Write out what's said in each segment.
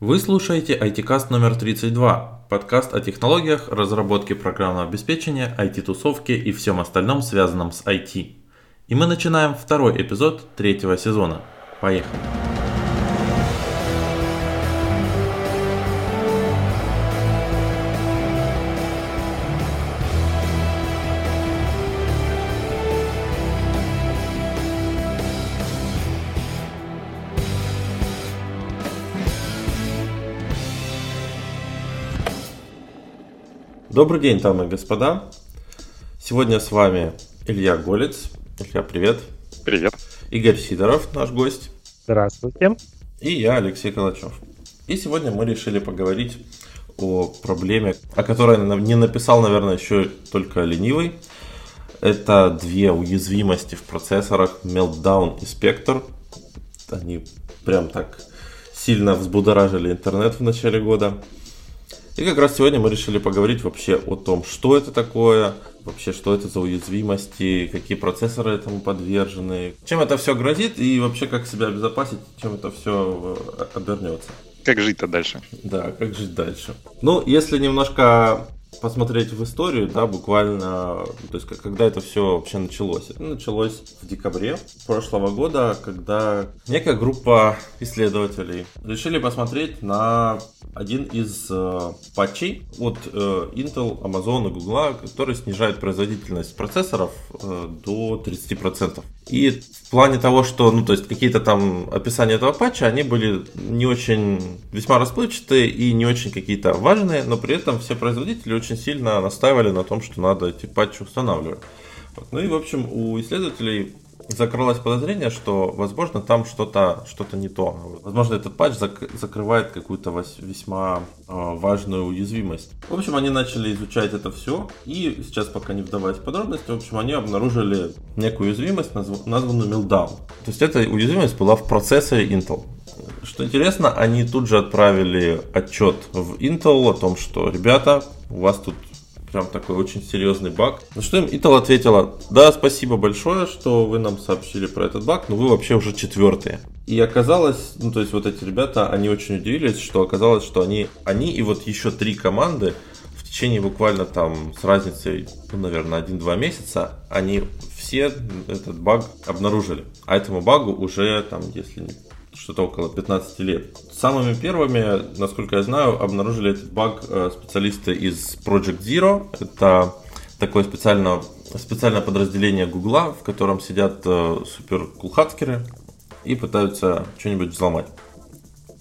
Вы слушаете IT-каст номер 32, подкаст о технологиях, разработке программного обеспечения, IT-тусовке и всем остальном, связанном с IT. И мы начинаем второй эпизод третьего сезона. Поехали! Добрый день, дамы и господа. Сегодня с вами Илья Голец. Илья, привет. Привет. Игорь Сидоров, наш гость. Здравствуйте. И я, Алексей Калачев. И сегодня мы решили поговорить о проблеме, о которой не написал, наверное, еще только ленивый. Это две уязвимости в процессорах Meltdown и Spectre. Они прям так сильно взбудоражили интернет в начале года. И как раз сегодня мы решили поговорить вообще о том, что это такое, вообще что это за уязвимости, какие процессоры этому подвержены, чем это все грозит и вообще как себя обезопасить, чем это все э, обернется. Как жить-то дальше? Да, как жить дальше. Ну, если немножко посмотреть в историю, да, буквально, то есть когда это все вообще началось. Это началось в декабре прошлого года, когда некая группа исследователей решили посмотреть на один из э, патчей от э, Intel, Amazon и Google, который снижает производительность процессоров э, до 30%. И в плане того, что, ну, то есть какие-то там описания этого патча, они были не очень, весьма расплывчатые и не очень какие-то важные, но при этом все производители очень сильно настаивали на том, что надо эти патчи устанавливать. Ну и, в общем, у исследователей закралось подозрение, что, возможно, там что-то что не то. Возможно, этот патч зак- закрывает какую-то весьма э, важную уязвимость. В общем, они начали изучать это все, и сейчас, пока не вдаваясь в подробности, в общем, они обнаружили некую уязвимость, назв- названную Meltdown. То есть эта уязвимость была в процессоре Intel. Что интересно, они тут же отправили отчет в Intel о том, что, ребята, у вас тут прям такой очень серьезный баг. На что им Intel ответила, да, спасибо большое, что вы нам сообщили про этот баг, но вы вообще уже четвертые. И оказалось, ну то есть вот эти ребята, они очень удивились, что оказалось, что они, они и вот еще три команды в течение буквально там с разницей, ну, наверное, 1-2 месяца, они все этот баг обнаружили. А этому багу уже там, если не что-то около 15 лет. Самыми первыми, насколько я знаю, обнаружили этот баг э, специалисты из Project Zero. Это такое специальное, специальное подразделение Гугла, в котором сидят э, супер кулхацкеры и пытаются что-нибудь взломать.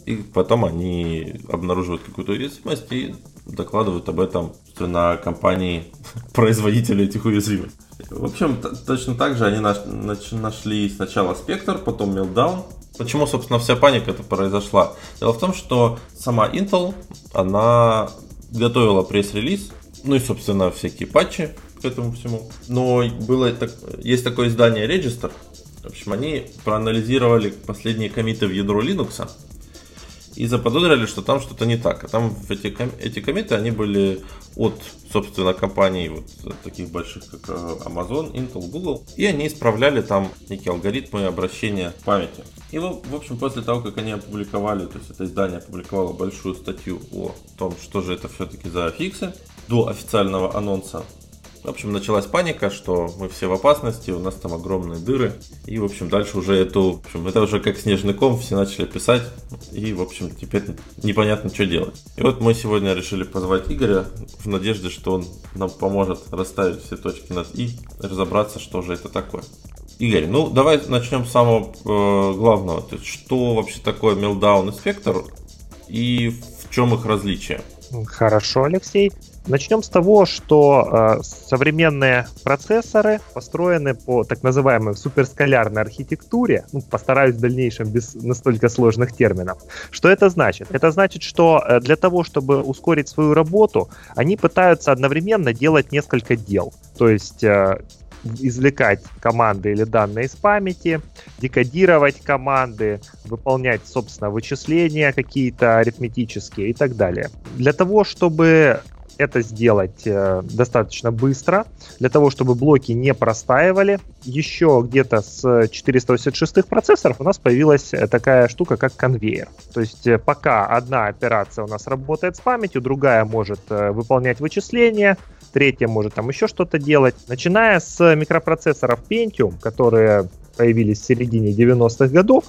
И потом они обнаруживают какую-то уязвимость и докладывают об этом на компании производителя этих уязвимостей. В общем, точно так же они нашли сначала Spectre, потом Meltdown, Почему, собственно, вся паника это произошла? Дело в том, что сама Intel, она готовила пресс-релиз, ну и, собственно, всякие патчи к этому всему. Но было так, есть такое издание Register. В общем, они проанализировали последние комиты в ядро Linux и заподозрили, что там что-то не так. А там эти, эти комиты, они были от, собственно, компаний вот таких больших, как э, Amazon, Intel, Google. И они исправляли там некие алгоритмы обращения памяти. И, в общем, после того, как они опубликовали, то есть это издание опубликовало большую статью о том, что же это все-таки за фиксы, до официального анонса в общем, началась паника, что мы все в опасности, у нас там огромные дыры. И, в общем, дальше уже эту, в общем, это уже как снежный ком, все начали писать. И, в общем, теперь непонятно, что делать. И вот мы сегодня решили позвать Игоря в надежде, что он нам поможет расставить все точки над «и», разобраться, что же это такое. Игорь, ну давай начнем с самого э, главного. То есть, что вообще такое Meltdown и Spectre и в чем их различие? Хорошо, Алексей. Начнем с того, что э, современные процессоры построены по так называемой суперскалярной архитектуре. Ну, постараюсь в дальнейшем без настолько сложных терминов. Что это значит? Это значит, что э, для того, чтобы ускорить свою работу, они пытаются одновременно делать несколько дел. То есть э, извлекать команды или данные из памяти, декодировать команды, выполнять, собственно, вычисления какие-то арифметические и так далее. Для того, чтобы это сделать э, достаточно быстро, для того, чтобы блоки не простаивали. Еще где-то с 486 процессоров у нас появилась э, такая штука, как конвейер. То есть э, пока одна операция у нас работает с памятью, другая может э, выполнять вычисления, третья может там еще что-то делать. Начиная с микропроцессоров Pentium, которые появились в середине 90-х годов,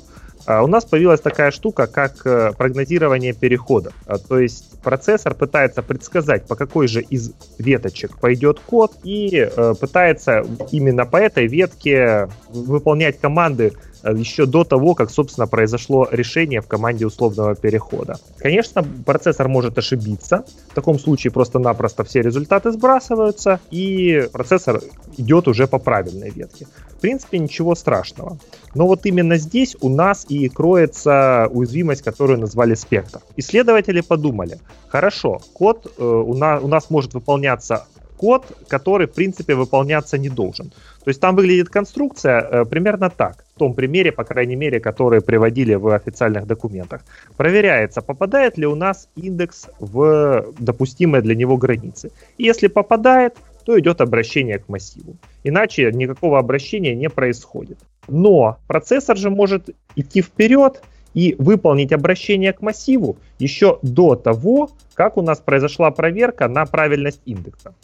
а, у нас появилась такая штука, как э, прогнозирование перехода. То есть процессор пытается предсказать, по какой же из веточек пойдет код, и э, пытается именно по этой ветке выполнять команды Э, еще до того, как, собственно, произошло решение в команде условного перехода. Конечно, процессор может ошибиться. В таком случае просто-напросто все результаты сбрасываются, и процессор идет уже по правильной ветке. В принципе, ничего страшного. Но вот именно здесь у нас и кроется уязвимость, которую назвали спектр. Исследователи подумали, хорошо, код э, у, нас, у нас может выполняться код, который, в принципе, выполняться не должен. То есть там выглядит конструкция э, примерно так, в том примере, по крайней мере, который приводили в официальных документах. Проверяется, попадает ли у нас индекс в допустимые для него границы. И если попадает, то идет обращение к массиву. Иначе никакого обращения не происходит. Но процессор же может идти вперед и выполнить обращение к массиву еще до того, как у нас произошла проверка на правильность индекса.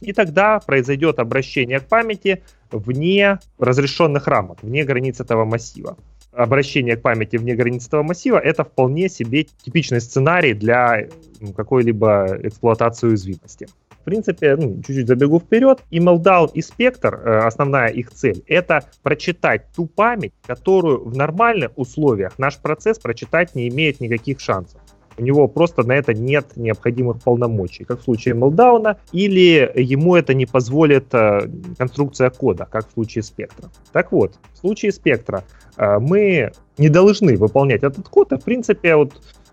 И тогда произойдет обращение к памяти вне разрешенных рамок, вне границ этого массива. Обращение к памяти вне границ этого массива — это вполне себе типичный сценарий для ну, какой-либо эксплуатации уязвимости. Принципе, ну, чуть-чуть забегу вперед. И Meltdown, и Spectre, э, основная их цель, это прочитать ту память, которую в нормальных условиях наш процесс прочитать не имеет никаких шансов у него просто на это нет необходимых полномочий, как в случае Meltdown, или ему это не позволит э, конструкция кода, как в случае спектра. Так вот, в случае спектра э, мы не должны выполнять этот код, а в принципе вот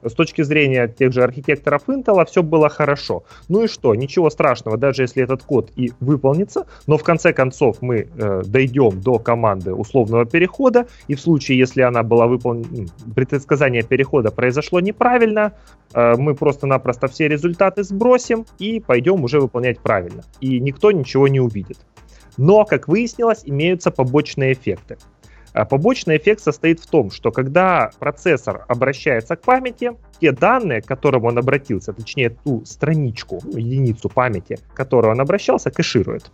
с точки зрения тех же архитекторов Intel все было хорошо. Ну и что, ничего страшного, даже если этот код и выполнится, но в конце концов мы э, дойдем до команды условного перехода, и в случае, если она была выполнена, предсказание перехода произошло неправильно, э, мы просто-напросто все результаты сбросим и пойдем уже выполнять правильно. И никто ничего не увидит. Но, как выяснилось, имеются побочные эффекты. А побочный эффект состоит в том, что когда процессор обращается к памяти, те данные, к которым он обратился, точнее ту страничку, единицу памяти, к которой он обращался, кэширует.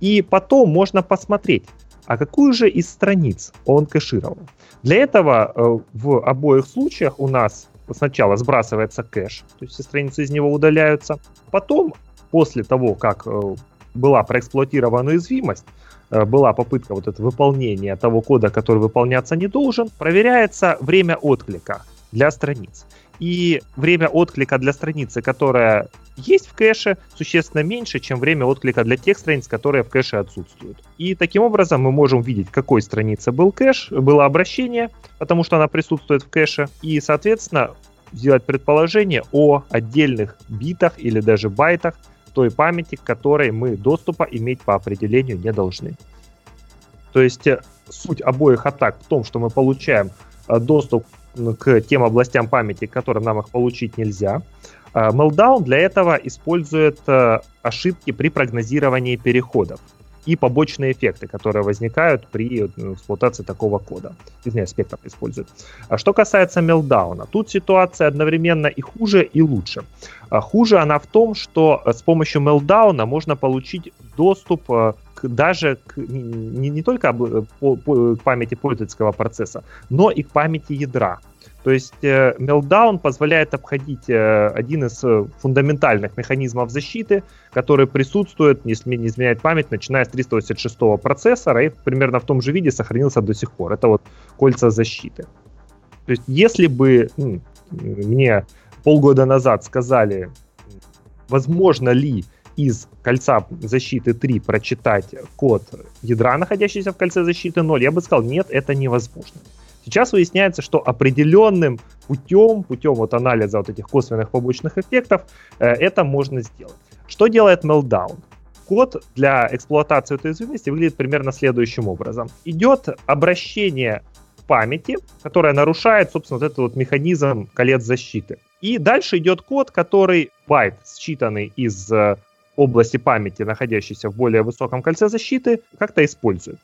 И потом можно посмотреть, а какую же из страниц он кэшировал. Для этого э, в обоих случаях у нас сначала сбрасывается кэш, то есть все страницы из него удаляются. Потом, после того, как э, была проэксплуатирована уязвимость, была попытка вот это выполнения того кода, который выполняться не должен, проверяется время отклика для страниц. И время отклика для страницы, которая есть в кэше, существенно меньше, чем время отклика для тех страниц, которые в кэше отсутствуют. И таким образом мы можем видеть, какой странице был кэш, было обращение, потому что она присутствует в кэше, и, соответственно, сделать предположение о отдельных битах или даже байтах, той памяти, к которой мы доступа иметь по определению не должны. То есть э, суть обоих атак в том, что мы получаем э, доступ к тем областям памяти, которым нам их получить нельзя. Э, Meltdown для этого использует ошибки при прогнозировании переходов и побочные эффекты, которые возникают при эксплуатации такого кода. Извиняюсь, спектр использует. А что касается мелдауна, тут ситуация одновременно и хуже, и лучше. А хуже она в том, что с помощью мелдауна можно получить доступ э, к, даже к, не, не только по, по, к памяти пользовательского процесса, но и к памяти ядра. То есть э, Meltdown позволяет обходить э, один из э, фундаментальных механизмов защиты, который присутствует, если не изменяет память, начиная с 386 процессора и примерно в том же виде сохранился до сих пор. Это вот кольца защиты. То есть если бы мне полгода назад сказали, возможно ли из кольца защиты 3 прочитать код ядра, находящийся в кольце защиты 0, я бы сказал, нет, это невозможно. Сейчас выясняется, что определенным путем, путем вот анализа вот этих косвенных побочных эффектов, э, это можно сделать. Что делает Meltdown? Код для эксплуатации этой уязвимости выглядит примерно следующим образом. Идет обращение памяти, которая нарушает, собственно, вот этот вот механизм колец защиты. И дальше идет код, который байт, считанный из э, области памяти, находящейся в более высоком кольце защиты, как-то использует.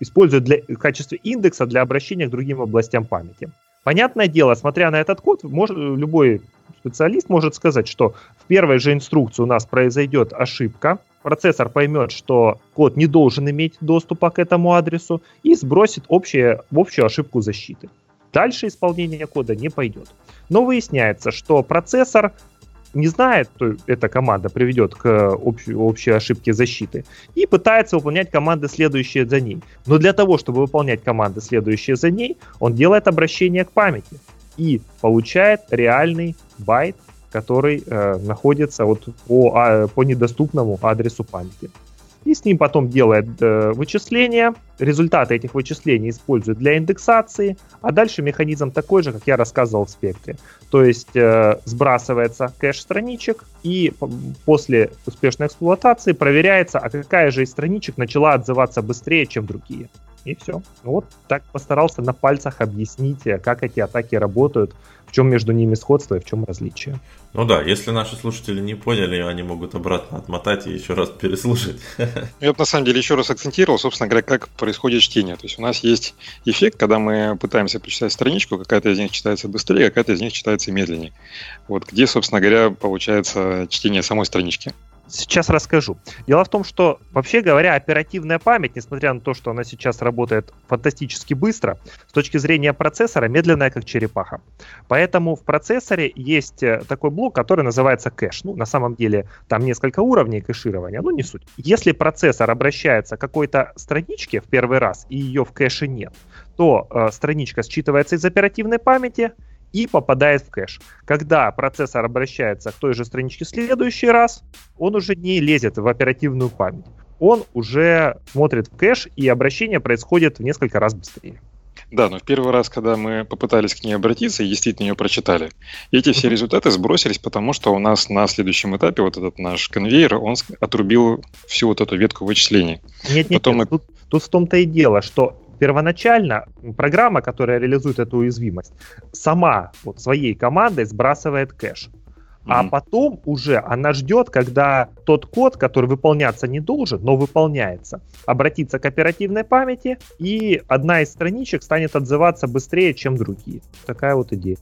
Использует для, в качестве индекса для обращения к другим областям памяти. Понятное дело, смотря на этот код, может, любой специалист может сказать, что в первой же инструкции у нас произойдет ошибка, процессор поймет, что код не должен иметь доступа к этому адресу и сбросит общее, общую ошибку защиты. Дальше исполнение кода не пойдет. Но выясняется, что процессор не знает, что эта команда приведет к общей, общей ошибке защиты, и пытается выполнять команды, следующие за ней. Но для того, чтобы выполнять команды, следующие за ней, он делает обращение к памяти и получает реальный байт, который э, находится вот по, а, по недоступному адресу памяти и с ним потом делает э, вычисления. Результаты этих вычислений используют для индексации, а дальше механизм такой же, как я рассказывал в спектре. То есть э, сбрасывается кэш страничек, и после успешной эксплуатации проверяется, а какая же из страничек начала отзываться быстрее, чем другие. И все. Вот так постарался на пальцах объяснить, э, как эти атаки работают, в чем между ними сходство и в чем различие. Ну да, если наши слушатели не поняли, они могут обратно отмотать и еще раз переслушать. Я бы на самом деле еще раз акцентировал, собственно говоря, как происходит чтение. То есть у нас есть эффект, когда мы пытаемся прочитать страничку, какая-то из них читается быстрее, какая-то из них читается медленнее. Вот где, собственно говоря, получается чтение самой странички. Сейчас расскажу. Дело в том, что, вообще говоря, оперативная память, несмотря на то, что она сейчас работает фантастически быстро, с точки зрения процессора медленная, как черепаха. Поэтому в процессоре есть э, такой блок, который называется кэш. Ну, на самом деле, там несколько уровней кэширования, но не суть. Если процессор обращается к какой-то страничке в первый раз, и ее в кэше нет, то э, страничка считывается из оперативной памяти, и попадает в кэш. Когда процессор обращается к той же страничке в следующий раз, он уже не лезет в оперативную память. Он уже смотрит в кэш, и обращение происходит в несколько раз быстрее. Да, но в первый раз, когда мы попытались к ней обратиться и действительно ее прочитали, эти все результаты сбросились, потому что у нас на следующем этапе вот этот наш конвейер, он отрубил всю вот эту ветку вычислений. Нет, нет, Потом нет. Мы... Тут, тут в том-то и дело, что первоначально программа, которая реализует эту уязвимость, сама вот своей командой сбрасывает кэш. А mm-hmm. потом уже она ждет, когда тот код, который выполняться не должен, но выполняется, обратится к оперативной памяти, и одна из страничек станет отзываться быстрее, чем другие. Такая вот идея.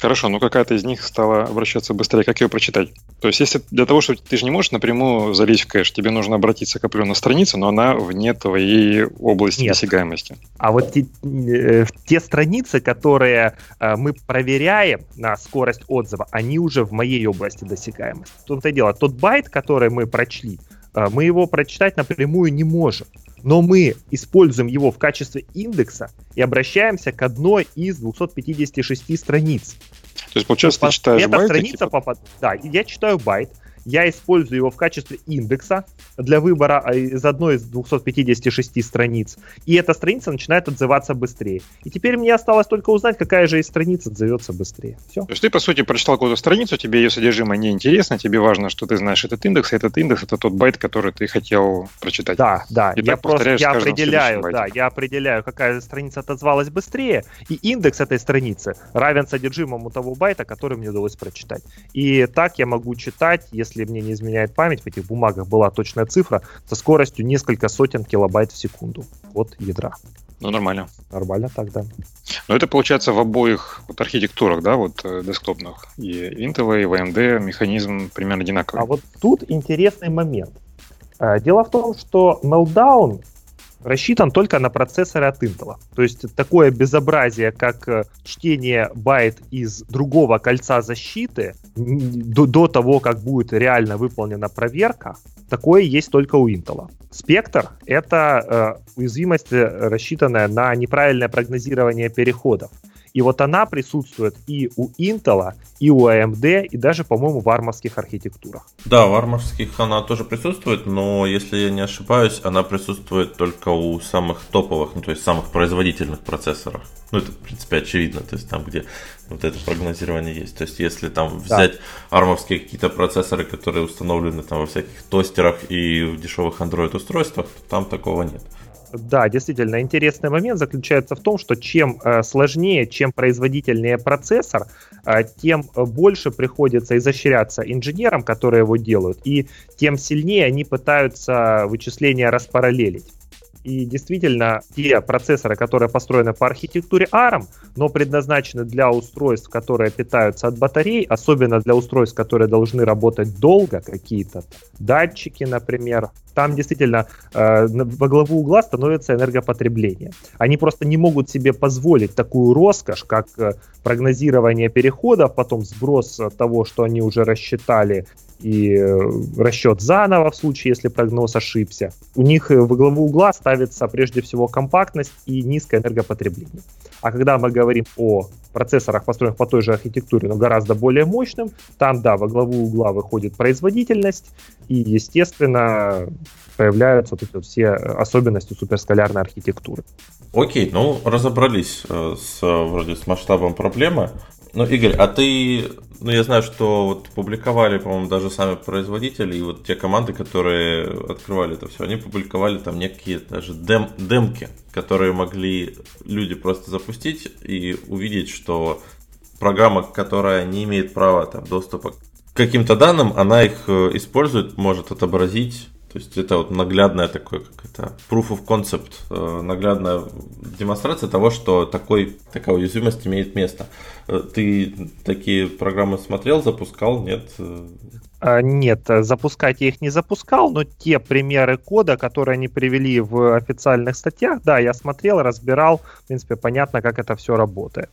Хорошо, ну какая-то из них стала обращаться быстрее. Как ее прочитать? То есть, если для того, что ты же не можешь напрямую залезть в кэш, тебе нужно обратиться к определенной странице, но она вне твоей области Нет. досягаемости. А вот те, э, те страницы, которые э, мы проверяем на скорость отзыва, они уже в моей области досягаемости. В том-то и дело, тот байт, который мы прочли, э, мы его прочитать напрямую не можем но мы используем его в качестве индекса и обращаемся к одной из 256 страниц. То есть, получается, ты читаешь Эта байт? страница типа... попад... Да, я читаю байт, я использую его в качестве индекса для выбора а, из одной из 256 страниц, и эта страница начинает отзываться быстрее. И теперь мне осталось только узнать, какая же из страниц отзовется быстрее. Все. То есть ты, по сути, прочитал какую-то страницу, тебе ее содержимое не интересно, тебе важно, что ты знаешь этот индекс, и этот индекс — это тот байт, который ты хотел прочитать. Да, да. И я просто я определяю, да, я определяю, какая страница отозвалась быстрее, и индекс этой страницы равен содержимому того байта, который мне удалось прочитать. И так я могу читать, если если мне не изменяет память, в этих бумагах была точная цифра, со скоростью несколько сотен килобайт в секунду от ядра. Ну, нормально. Нормально так, да. Но это получается в обоих вот архитектурах, да, вот э, десктопных. И Intel, и AMD механизм примерно одинаковый. А вот тут интересный момент. Э, дело в том, что Meltdown рассчитан только на процессоры от Intel. То есть такое безобразие, как э, чтение байт из другого кольца защиты до, до того, как будет реально выполнена проверка, такое есть только у Intel. Спектр — это э, уязвимость, э, рассчитанная на неправильное прогнозирование переходов. И вот она присутствует и у Intel, и у AMD, и даже, по-моему, в армовских архитектурах. Да, в армовских она тоже присутствует, но, если я не ошибаюсь, она присутствует только у самых топовых, ну, то есть самых производительных процессоров. Ну, это, в принципе, очевидно, то есть там, где вот это прогнозирование есть. То есть, если там взять да. армовские какие-то процессоры, которые установлены там во всяких тостерах и в дешевых Android устройствах, то там такого нет. Да, действительно, интересный момент заключается в том, что чем э, сложнее, чем производительнее процессор, э, тем больше приходится изощряться инженерам, которые его делают, и тем сильнее они пытаются вычисления распараллелить. И действительно, те процессоры, которые построены по архитектуре ARM, но предназначены для устройств, которые питаются от батарей, особенно для устройств, которые должны работать долго, какие-то датчики, например, там действительно э, во главу угла становится энергопотребление. Они просто не могут себе позволить такую роскошь, как э, прогнозирование переходов, потом сброс того, что они уже рассчитали, и э, расчет заново в случае, если прогноз ошибся. У них э, во главу угла ставится прежде всего компактность и низкое энергопотребление. А когда мы говорим о процессорах, построенных по той же архитектуре, но гораздо более мощным, там, да, во главу угла выходит производительность, и, естественно, появляются вот эти вот все особенности суперскалярной архитектуры. Окей, ну разобрались э, с вроде с масштабом проблемы. Ну, Игорь, а ты, ну, я знаю, что вот публиковали, по-моему, даже сами производители и вот те команды, которые открывали это все, они публиковали там некие даже дем, демки, которые могли люди просто запустить и увидеть, что программа, которая не имеет права там доступа к каким-то данным, она их э, использует, может отобразить то есть это вот наглядная такой, как это, proof of concept, э, наглядная демонстрация того, что такой, такая уязвимость имеет место. Э, ты такие программы смотрел, запускал, нет? А, нет, запускать я их не запускал, но те примеры кода, которые они привели в официальных статьях, да, я смотрел, разбирал, в принципе, понятно, как это все работает.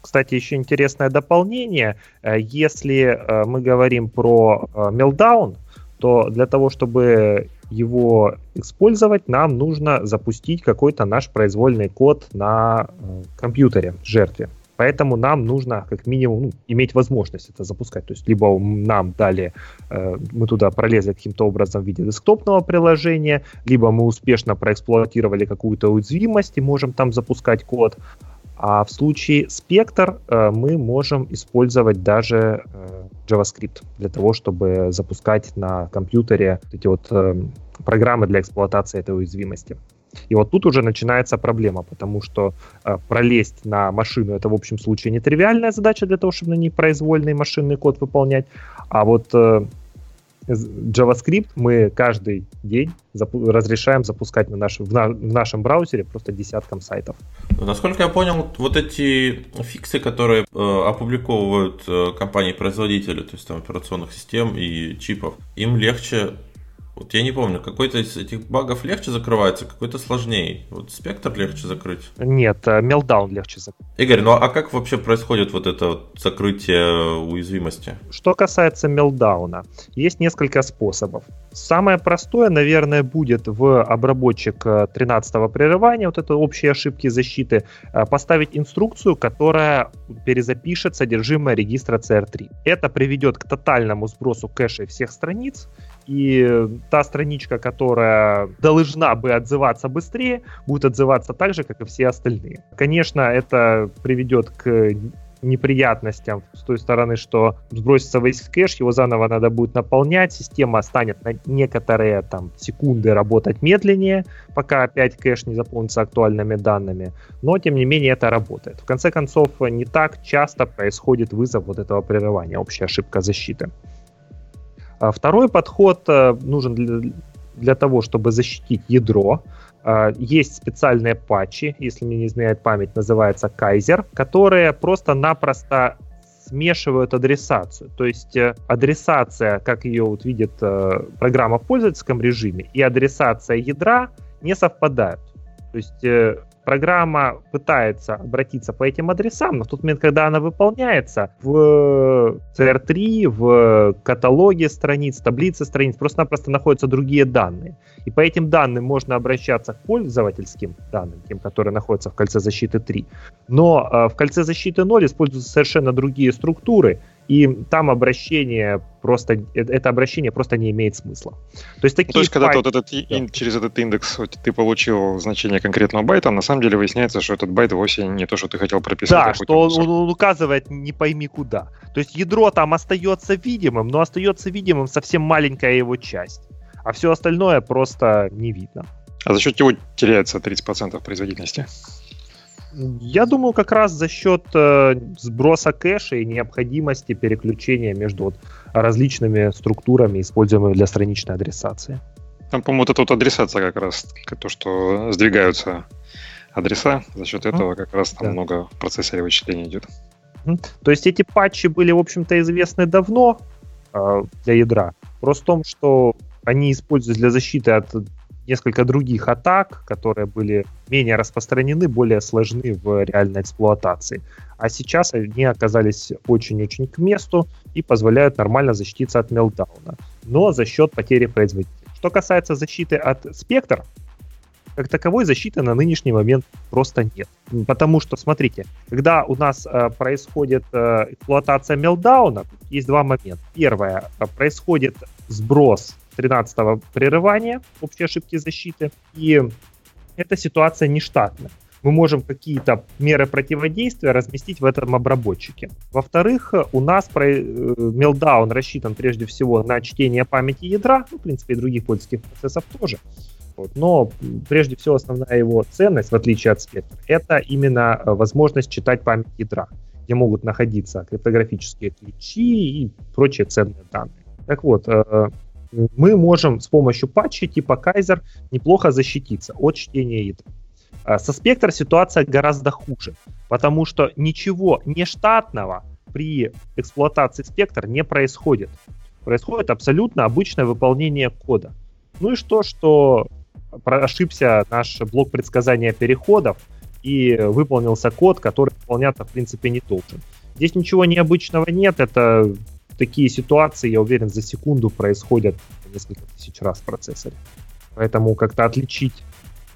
Кстати, еще интересное дополнение. Э, если мы говорим про Meltdown, то для того, чтобы его использовать, нам нужно запустить какой-то наш произвольный код на э, компьютере жертве. Поэтому нам нужно как минимум ну, иметь возможность это запускать. То есть либо нам дали, э, мы туда пролезли каким-то образом в виде десктопного приложения, либо мы успешно проэксплуатировали какую-то уязвимость и можем там запускать код. А в случае Spectre э, мы можем использовать даже э, JavaScript для того, чтобы запускать на компьютере эти вот э, программы для эксплуатации этой уязвимости. И вот тут уже начинается проблема, потому что э, пролезть на машину это в общем случае нетривиальная задача для того, чтобы на ней произвольный машинный код выполнять. А вот э, JavaScript мы каждый день запу- разрешаем запускать на наш, в, на, в нашем браузере просто десяткам сайтов. Насколько я понял, вот эти фиксы, которые э, опубликовывают э, компании-производители, то есть там операционных систем и чипов, им легче вот я не помню, какой-то из этих багов легче закрывается, какой-то сложнее. Вот спектр легче закрыть? Нет, мелдаун э, легче закрыть. Игорь, ну а как вообще происходит вот это вот закрытие уязвимости? Что касается мелдауна, есть несколько способов. Самое простое, наверное, будет в обработчик 13-го э, прерывания, вот это общие ошибки защиты, э, поставить инструкцию, которая перезапишет содержимое регистра CR3. Это приведет к тотальному сбросу кэша всех страниц, и та страничка, которая должна бы отзываться быстрее, будет отзываться так же, как и все остальные. Конечно, это приведет к неприятностям с той стороны, что сбросится весь кэш, его заново надо будет наполнять, система станет на некоторые там секунды работать медленнее, пока опять кэш не заполнится актуальными данными, но тем не менее это работает. В конце концов, не так часто происходит вызов вот этого прерывания, общая ошибка защиты. А второй подход э, нужен для, для того, чтобы защитить ядро. А, есть специальные патчи, если мне не изменяет память, называется Kaiser, которые просто-напросто смешивают адресацию. То есть э, адресация, как ее вот видит э, программа в пользовательском режиме, и адресация ядра не совпадают. То есть программа пытается обратиться по этим адресам, но в тот момент, когда она выполняется, в CR3, в каталоге страниц, таблице страниц просто-напросто находятся другие данные. И по этим данным можно обращаться к пользовательским данным, тем, которые находятся в кольце защиты 3. Но э, в кольце защиты 0 используются совершенно другие структуры, и там обращение просто, э, это обращение просто не имеет смысла. То есть, такие То есть, когда файлы... вот этот, да. через этот индекс ты получил значение конкретного байта, на самом деле выясняется, что этот байт вовсе не то, что ты хотел прописать. Да, что он, он указывает не пойми куда. То есть ядро там остается видимым, но остается видимым совсем маленькая его часть. А все остальное просто не видно. А за счет чего теряется 30% производительности? Я думаю, как раз за счет э, сброса кэша и необходимости переключения между вот, различными структурами, используемыми для страничной адресации. Там, по-моему, вот эта вот адресация как раз, то, что сдвигаются адреса, за счет этого как раз там да. много в вычисления идет. То есть эти патчи были, в общем-то, известны давно э, для ядра. Просто в том, что они используются для защиты от несколько других атак, которые были менее распространены, более сложны в реальной эксплуатации. А сейчас они оказались очень-очень к месту и позволяют нормально защититься от мелтдауна, но за счет потери производительности. Что касается защиты от спектр, как таковой защиты на нынешний момент просто нет. Потому что, смотрите, когда у нас э, происходит э, эксплуатация мелдауна, есть два момента. Первое, э, происходит сброс 13-го прерывания общей ошибки защиты, и эта ситуация нештатная мы можем какие-то меры противодействия разместить в этом обработчике. Во-вторых, у нас про, э, Meltdown рассчитан прежде всего на чтение памяти ядра, ну, в принципе, и других пользовательских процессов тоже. Вот. Но прежде всего основная его ценность, в отличие от спектра, это именно э, возможность читать память ядра, где могут находиться криптографические ключи и прочие ценные данные. Так вот, э, мы можем с помощью патчей типа Kaiser неплохо защититься от чтения ядра. А со Spectre ситуация гораздо хуже, потому что ничего нештатного при эксплуатации Spectre не происходит. Происходит абсолютно обычное выполнение кода. Ну и что, что ошибся наш блок предсказания переходов и выполнился код, который выполняться в принципе не должен. Здесь ничего необычного нет, это такие ситуации, я уверен, за секунду происходят несколько тысяч раз в процессоре. Поэтому как-то отличить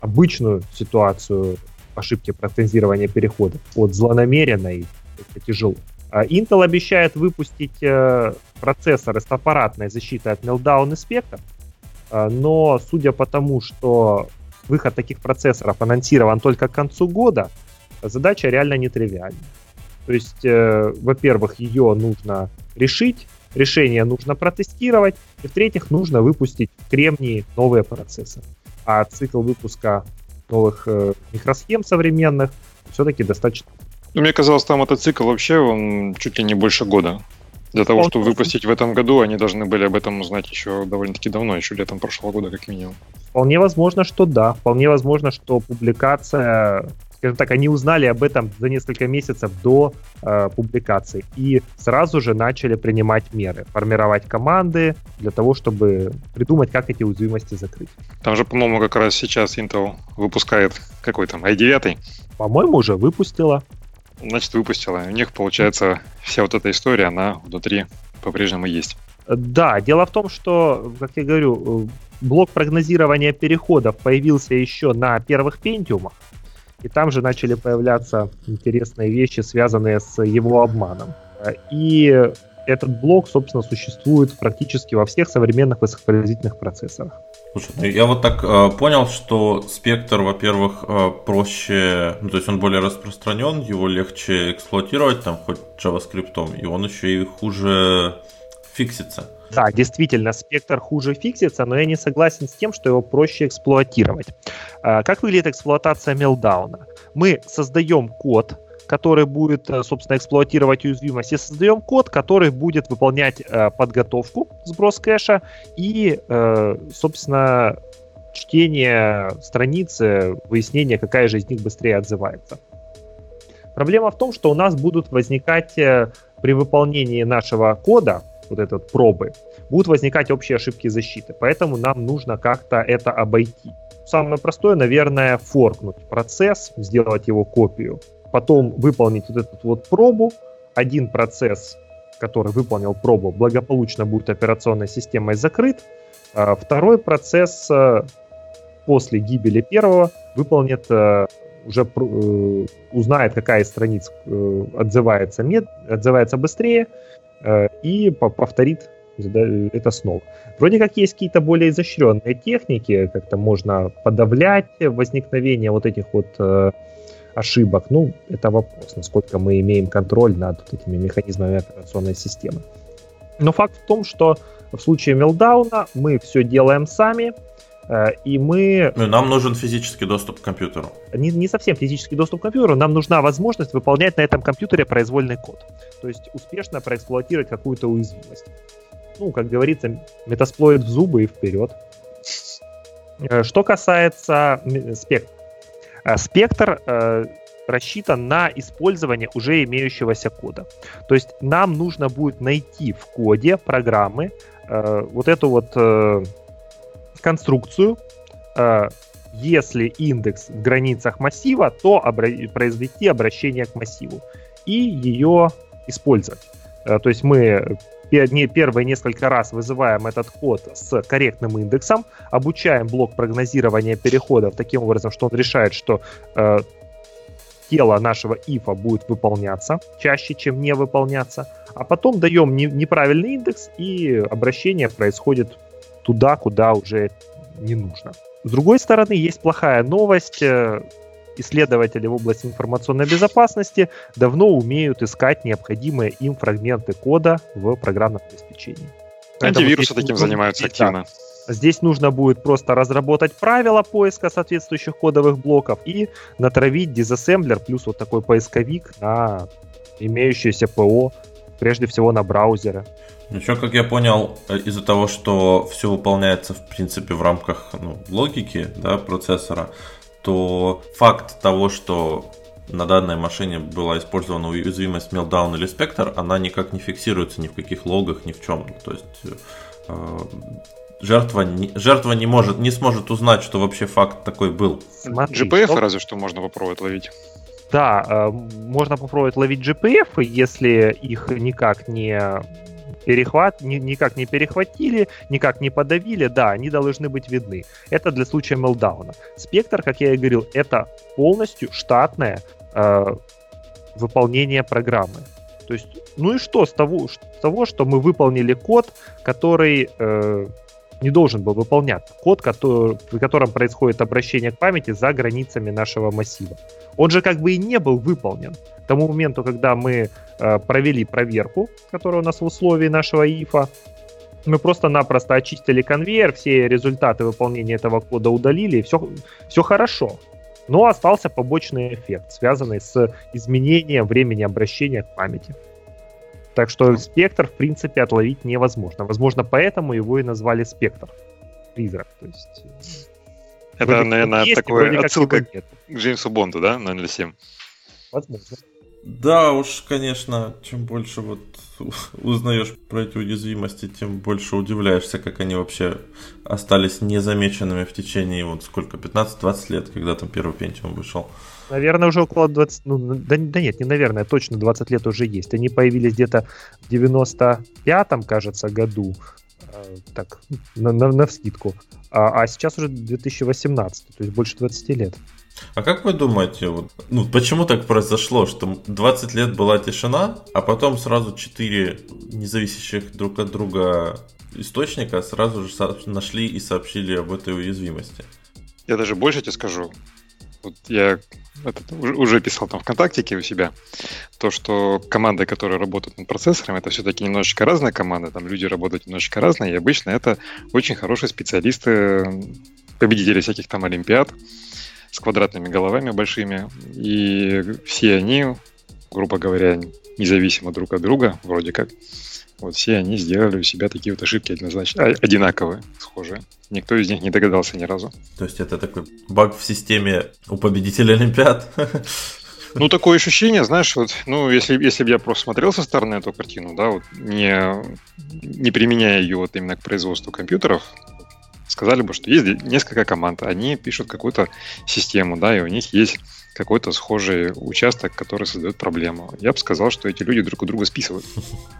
обычную ситуацию ошибки протензирования перехода от злонамеренной это тяжело. А Intel обещает выпустить э, процессоры с аппаратной защитой от Meltdown и Spectre, э, но судя по тому, что выход таких процессоров анонсирован только к концу года, задача реально нетривиальна. То есть, э, во-первых, ее нужно решить, решение нужно протестировать, и в-третьих, нужно выпустить в кремнии новые процессоры. А цикл выпуска новых э, микросхем современных все-таки достаточно. Ну, мне казалось, там этот цикл вообще он чуть ли не больше года. Для того, он чтобы выпустить в этом году, они должны были об этом узнать еще довольно-таки давно, еще летом прошлого года, как минимум. Вполне возможно, что да. Вполне возможно, что публикация скажем так, они узнали об этом за несколько месяцев до э, публикации и сразу же начали принимать меры, формировать команды для того, чтобы придумать, как эти уязвимости закрыть. Там же, по-моему, как раз сейчас Intel выпускает какой там i9. По-моему, уже выпустила. Значит, выпустила. У них, получается, вся вот эта история, она внутри по-прежнему есть. Да, дело в том, что, как я говорю, э, блок прогнозирования переходов появился еще на первых пентиумах, и там же начали появляться интересные вещи, связанные с его обманом. И этот блок, собственно, существует практически во всех современных высокопроизводительных процессорах. Слушай, ну я вот так э, понял, что спектр, во-первых, э, проще, ну, то есть он более распространен, его легче эксплуатировать, там, хоть JavaScript, и он еще и хуже фиксится. Да, действительно, спектр хуже фиксится, но я не согласен с тем, что его проще эксплуатировать. А, как выглядит эксплуатация мелдауна? Мы создаем код, который будет, э, собственно, эксплуатировать уязвимость, и создаем код, который будет выполнять э, подготовку, сброс кэша и, э, собственно, чтение страницы, выяснение, какая же из них быстрее отзывается. Проблема в том, что у нас будут возникать при выполнении нашего кода вот этот пробы, будут возникать общие ошибки защиты. Поэтому нам нужно как-то это обойти. Самое простое, наверное, форкнуть процесс, сделать его копию, потом выполнить вот эту вот пробу. Один процесс, который выполнил пробу, благополучно будет операционной системой закрыт. А второй процесс э, после гибели первого выполнит э, уже э, узнает, какая из страниц отзывается, мед, отзывается быстрее, Э, и повторит это снова. Вроде как есть какие-то более изощренные техники, как-то можно подавлять возникновение вот этих вот э, ошибок. Ну, это вопрос, насколько мы имеем контроль над вот этими механизмами операционной системы. Но факт в том, что в случае мелдауна мы все делаем сами, Э, и мы... Ну, нам нужен физический доступ к компьютеру. Не, не совсем физический доступ к компьютеру, нам нужна возможность выполнять на этом компьютере произвольный код. То есть успешно проэксплуатировать какую-то уязвимость. Ну, как говорится, метасплоид в зубы и вперед. Э, что касается спектра. Э, спектр рассчитан на использование уже имеющегося кода. То есть нам нужно будет найти в коде программы вот эту вот конструкцию, э, если индекс в границах массива, то обра- произвести обращение к массиву и ее использовать. Э, то есть мы первые несколько раз вызываем этот код с корректным индексом, обучаем блок прогнозирования переходов таким образом, что он решает, что э, тело нашего ифа будет выполняться чаще, чем не выполняться, а потом даем не, неправильный индекс, и обращение происходит туда, куда уже не нужно. С другой стороны, есть плохая новость. Э, исследователи в области информационной безопасности давно умеют искать необходимые им фрагменты кода в программном обеспечении. Антивирусы таким нужно, занимаются активно. Да. Здесь нужно будет просто разработать правила поиска соответствующих кодовых блоков и натравить дизассемблер плюс вот такой поисковик на имеющееся ПО, прежде всего на браузеры. Еще, как я понял, э, из-за того, что все выполняется, в принципе, в рамках ну, логики да, процессора, то факт того, что на данной машине была использована уязвимость Meltdown или Spectre, она никак не фиксируется ни в каких логах, ни в чем. То есть э, жертва, не, жертва не, может, не сможет узнать, что вообще факт такой был. GPF разве что можно попробовать ловить. Да, э, можно попробовать ловить GPF, если их никак не перехват ни, никак не перехватили, никак не подавили, да, они должны быть видны. Это для случая мелдауна. Спектр, как я и говорил, это полностью штатное э, выполнение программы. То есть, ну и что с того, с того что мы выполнили код, который э, не должен был выполняться. Код, который, при котором происходит обращение к памяти за границами нашего массива. Он же как бы и не был выполнен. К тому моменту, когда мы э, провели проверку, которая у нас в условии нашего ифа, мы просто-напросто очистили конвейер, все результаты выполнения этого кода удалили, и все, все хорошо. Но остался побочный эффект, связанный с изменением времени обращения к памяти. Так что спектр, в принципе, отловить невозможно. Возможно, поэтому его и назвали спектр. Призрак. То есть... Э, Это, наверное, есть, такой отсылка к Джеймсу Бонду, да, 007? Возможно. Да уж, конечно, чем больше вот узнаешь про эти уязвимости, тем больше удивляешься, как они вообще остались незамеченными в течение вот сколько, 15-20 лет, когда там первый Pentium вышел. Наверное, уже около 20, ну, да, да нет, не наверное, точно 20 лет уже есть. Они появились где-то в 95-м, кажется, году, э, так, на, на, на вскидку. А, а сейчас уже 2018, то есть больше 20 лет. А как вы думаете, вот, ну, почему так произошло, что 20 лет была тишина, а потом сразу 4 независящих друг от друга источника сразу же нашли и сообщили об этой уязвимости? Я даже больше тебе скажу. Вот я это уже писал там ВКонтакте у себя, то, что команды, которые работают над процессором, это все-таки немножечко разные команды, там люди работают немножечко разные, и обычно это очень хорошие специалисты, победители всяких там олимпиад с квадратными головами большими, и все они, грубо говоря, независимо друг от друга, вроде как, вот все они сделали у себя такие вот ошибки однозначно одинаковые, схожие. Никто из них не догадался ни разу. То есть это такой баг в системе у победителя Олимпиад? Ну, такое ощущение, знаешь, вот, ну, если, если бы я просто смотрел со стороны эту картину, да, вот, не, не применяя ее вот именно к производству компьютеров, сказали бы, что есть несколько команд, они пишут какую-то систему, да, и у них есть какой-то схожий участок, который создает проблему. Я бы сказал, что эти люди друг у друга списывают.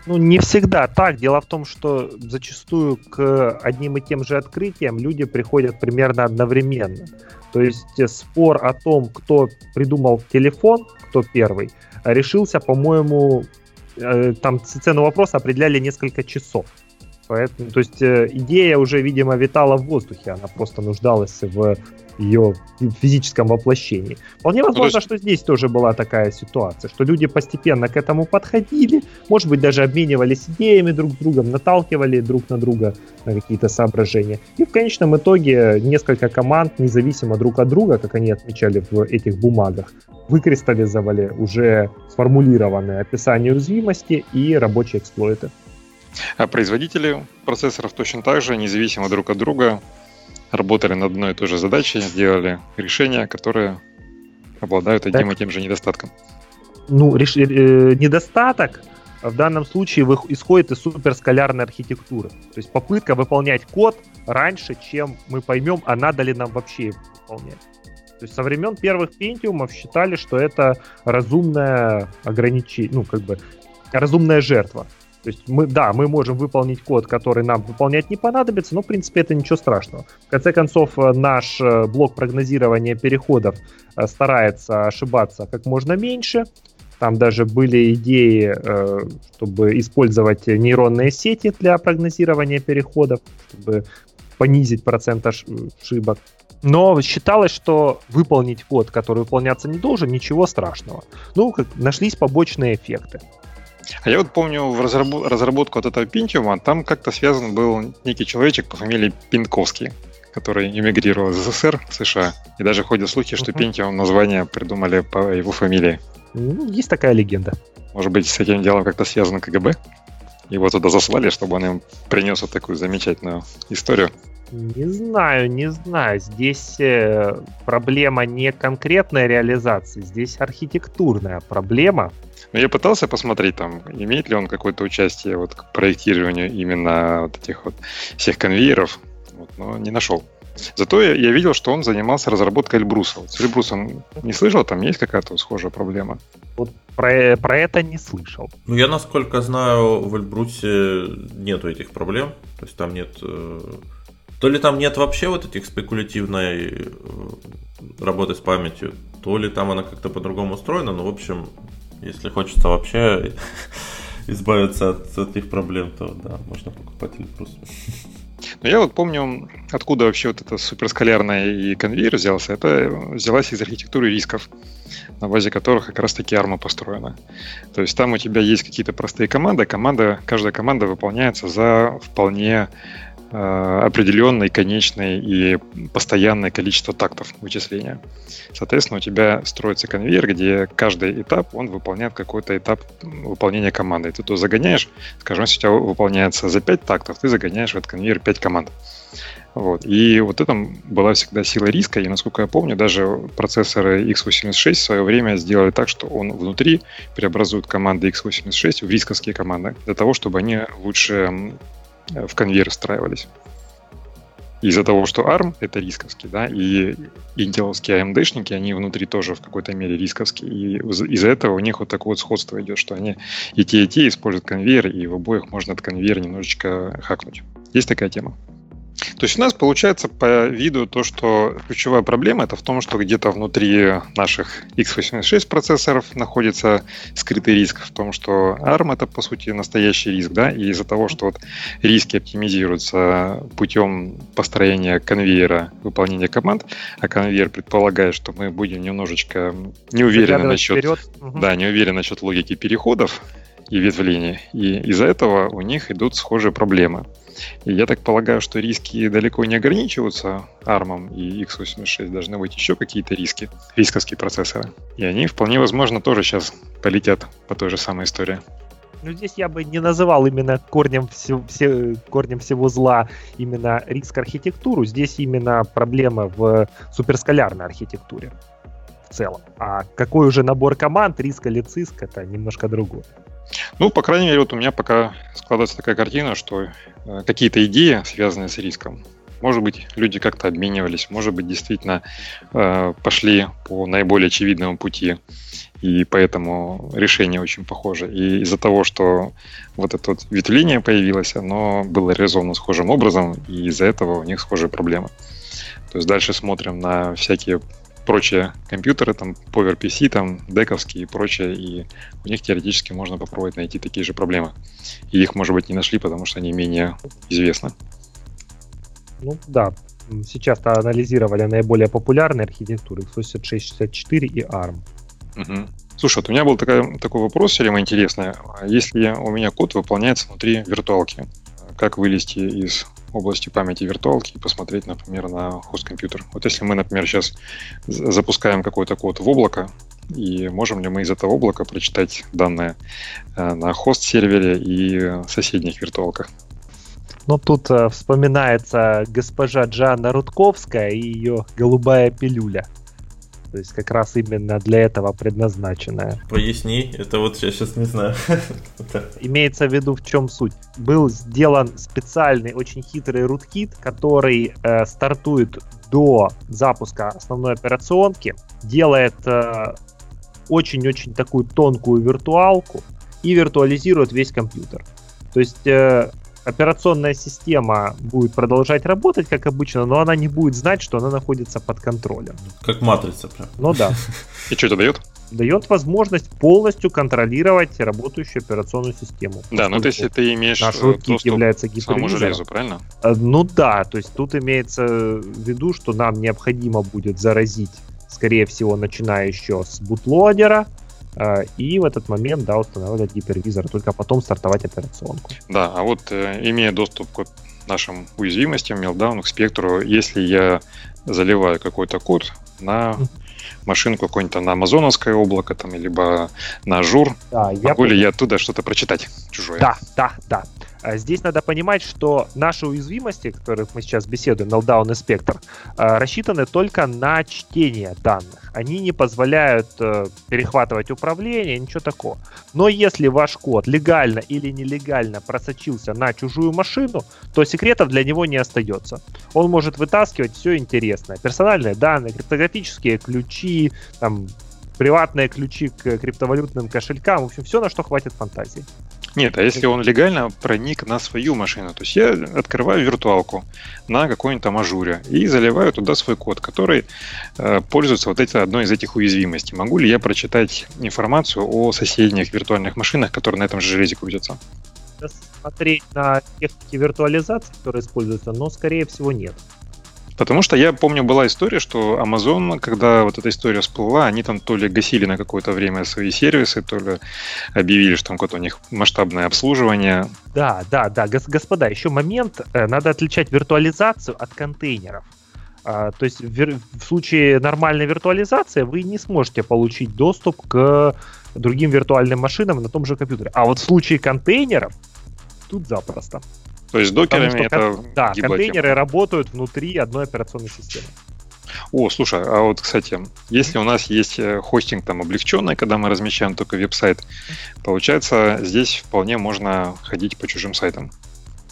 Ну, не всегда так. Дело в том, что зачастую к одним и тем же открытиям люди приходят примерно одновременно. То есть э, спор о том, кто придумал телефон, кто первый, решился, по-моему, э, там цену вопроса определяли несколько часов. Поэтому, то есть э, идея уже, видимо, витала в воздухе, она просто нуждалась в ее физическом воплощении. Вполне ну, возможно, есть... что здесь тоже была такая ситуация, что люди постепенно к этому подходили, может быть, даже обменивались идеями друг с другом, наталкивали друг на друга на какие-то соображения. И в конечном итоге несколько команд, независимо друг от друга, как они отмечали в этих бумагах, выкристаллизовали уже сформулированное описание уязвимости и рабочие эксплойты. А производители процессоров точно так же, независимо друг от друга, работали над одной и той же задачей, делали решения, которые обладают одним так. и тем же недостатком. Ну, реш... э, недостаток в данном случае исходит из суперскалярной архитектуры. То есть попытка выполнять код раньше, чем мы поймем, а надо ли нам вообще выполнять. То есть со времен первых пентиумов считали, что это разумное ограничение, ну, как бы разумная жертва. То есть мы, да, мы можем выполнить код, который нам выполнять не понадобится, но в принципе это ничего страшного. В конце концов, э, наш э, блок прогнозирования переходов э, старается ошибаться как можно меньше. Там даже были идеи, чтобы использовать нейронные сети для прогнозирования переходов, чтобы понизить процент ошибок. Но считалось, что выполнить код, который выполняться не должен, ничего страшного. Ну, как нашлись побочные эффекты. А я вот помню в разработ- разработку от этого Pentium, там как-то связан был некий человечек по фамилии Пинковский, который эмигрировал из СССР в США. И даже ходят слухи, что. Pentium название придумали по его фамилии. Ну, есть такая легенда. Может быть, с этим делом как-то связано КГБ? Его туда заслали, чтобы он им принес вот такую замечательную историю. Не знаю, не знаю. Здесь э, проблема не конкретная реализация, здесь архитектурная проблема. Но я пытался посмотреть, там, имеет ли он какое-то участие вот, к проектированию именно вот этих вот всех конвейеров, вот, но не нашел. Зато я, я видел, что он занимался разработкой Эльбруса. Вот с Эльбрусом не слышал, там есть какая-то схожая проблема? Вот про, про это не слышал. Ну, я, насколько знаю, в Эльбрусе нету этих проблем. То есть там нет... То ли там нет вообще вот этих спекулятивной э, работы с памятью, то ли там она как-то по-другому устроена, но, в общем, если хочется вообще избавиться от, этих проблем, то да, можно покупать Эльбрус. Ну, я вот помню, откуда вообще вот это суперскалярное и конвейер взялся. Это взялась из архитектуры рисков, на базе которых как раз-таки арма построена. То есть там у тебя есть какие-то простые команды, команда, каждая команда выполняется за вполне определенное, конечное и постоянное количество тактов вычисления. Соответственно, у тебя строится конвейер, где каждый этап, он выполняет какой-то этап выполнения команды. Ты туда загоняешь, скажем, если у тебя выполняется за 5 тактов, ты загоняешь в этот конвейер 5 команд. Вот. И вот это была всегда сила риска, и, насколько я помню, даже процессоры x86 в свое время сделали так, что он внутри преобразует команды x86 в рисковские команды, для того, чтобы они лучше в конвейер встраивались. Из-за того, что ARM — это рисковский, да, и интеловские AMD-шники, они внутри тоже в какой-то мере рисковские. И из-за этого у них вот такое вот сходство идет, что они и те, и те используют конвейер, и в обоих можно этот конвейер немножечко хакнуть. Есть такая тема. То есть у нас получается по виду то, что ключевая проблема это в том, что где-то внутри наших x86 процессоров находится скрытый риск в том, что ARM это по сути настоящий риск, да, и из-за того, что вот риски оптимизируются путем построения конвейера выполнения команд, а конвейер предполагает, что мы будем немножечко не уверены насчет, вперед. да, не уверены насчет логики переходов и ветвления, и из-за этого у них идут схожие проблемы. И я так полагаю, что риски далеко не ограничиваются ARM и x86, должны быть еще какие-то риски, рисковские процессоры. И они вполне возможно тоже сейчас полетят по той же самой истории. Ну, здесь я бы не называл именно корнем, все, все, корнем всего зла именно риск-архитектуру. Здесь именно проблема в суперскалярной архитектуре в целом. А какой уже набор команд, риск или циск, это немножко другое. Ну, по крайней мере, вот у меня пока складывается такая картина, что э, какие-то идеи, связанные с риском, может быть, люди как-то обменивались, может быть, действительно э, пошли по наиболее очевидному пути, и поэтому решение очень похоже. И из-за того, что вот это вот ветвление появилось, оно было реализовано схожим образом, и из-за этого у них схожие проблемы. То есть дальше смотрим на всякие прочие компьютеры, там PowerPC, там дековские и прочее, и у них теоретически можно попробовать найти такие же проблемы. И их, может быть, не нашли, потому что они менее известны. Ну да, сейчас анализировали наиболее популярные архитектуры x86-64 и ARM. Угу. Слушай, вот у меня был такой, такой вопрос все время интересный. А если у меня код выполняется внутри виртуалки, как вылезти из области памяти виртуалки и посмотреть, например, на хост-компьютер? Вот если мы, например, сейчас запускаем какой-то код в облако, и можем ли мы из этого облака прочитать данные э, на хост-сервере и соседних виртуалках? Ну, тут э, вспоминается госпожа Джанна Рудковская и ее голубая пилюля. То есть как раз именно для этого предназначенная. Поясни, это вот я сейчас не знаю. Имеется в виду в чем суть. Был сделан специальный, очень хитрый руткит, который э, стартует до запуска основной операционки, делает э, очень-очень такую тонкую виртуалку и виртуализирует весь компьютер. То есть э, операционная система будет продолжать работать, как обычно, но она не будет знать, что она находится под контролем. Как матрица прям. Ну да. И что это дает? Дает возможность полностью контролировать работающую операционную систему. Да, ну то есть ты имеешь Наш рootkit является к самому железу, правильно? Э, ну да, то есть тут имеется в виду, что нам необходимо будет заразить, скорее всего, начиная еще с бутлодера, Э, и в этот момент, да, устанавливать гипервизор, только потом стартовать операционку. Да, а вот э, имея доступ к нашим уязвимостям, мелдаун, к спектру, если я заливаю какой-то код на машинку какой-нибудь на амазоновское облако там, либо на Azure, да, могу я ли я оттуда что-то прочитать чужое? Да, да, да. А здесь надо понимать, что наши уязвимости, о которых мы сейчас беседуем, Meltdown и Spectre, а, рассчитаны только на чтение данных. Они не позволяют э, перехватывать управление, ничего такого. Но если ваш код легально или нелегально просочился на чужую машину, то секретов для него не остается. Он может вытаскивать все интересное. Персональные данные, криптографические ключи, там, приватные ключи к криптовалютным кошелькам, в общем, все, на что хватит фантазии. Нет, а если он легально проник на свою машину, то есть я открываю виртуалку на какой-нибудь там ажуре и заливаю туда свой код, который э, пользуется вот этой одной из этих уязвимостей. Могу ли я прочитать информацию о соседних виртуальных машинах, которые на этом же железе крутятся? Смотреть на техники виртуализации, которые используются, но скорее всего нет. Потому что я помню, была история, что Amazon, когда вот эта история всплыла, они там то ли гасили на какое-то время свои сервисы, то ли объявили, что там какое-то у них масштабное обслуживание. Да, да, да, господа, еще момент, э, надо отличать виртуализацию от контейнеров. А, то есть в, в случае нормальной виртуализации вы не сможете получить доступ к другим виртуальным машинам на том же компьютере. А вот в случае контейнеров тут запросто. То есть докерами это Да, контейнеры работают внутри одной операционной системы. О, слушай, а вот, кстати, если у нас есть э, хостинг там облегченный, когда мы размещаем только веб-сайт, получается, здесь вполне можно ходить по чужим сайтам.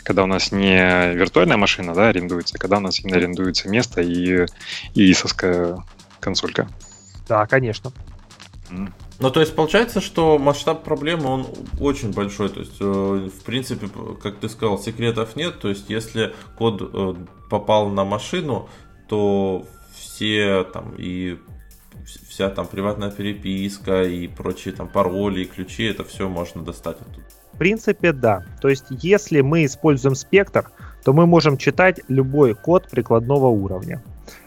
Когда у нас не виртуальная машина, да, арендуется, а когда у нас именно арендуется место и, и исовская консолька. Да, конечно. Ну, то есть получается, что масштаб проблемы, он очень большой. То есть, э, в принципе, как ты сказал, секретов нет. То есть, если код э, попал на машину, то все там и вся там приватная переписка и прочие там пароли и ключи, это все можно достать оттуда. В принципе, да. То есть, если мы используем спектр, то мы можем читать любой код прикладного уровня.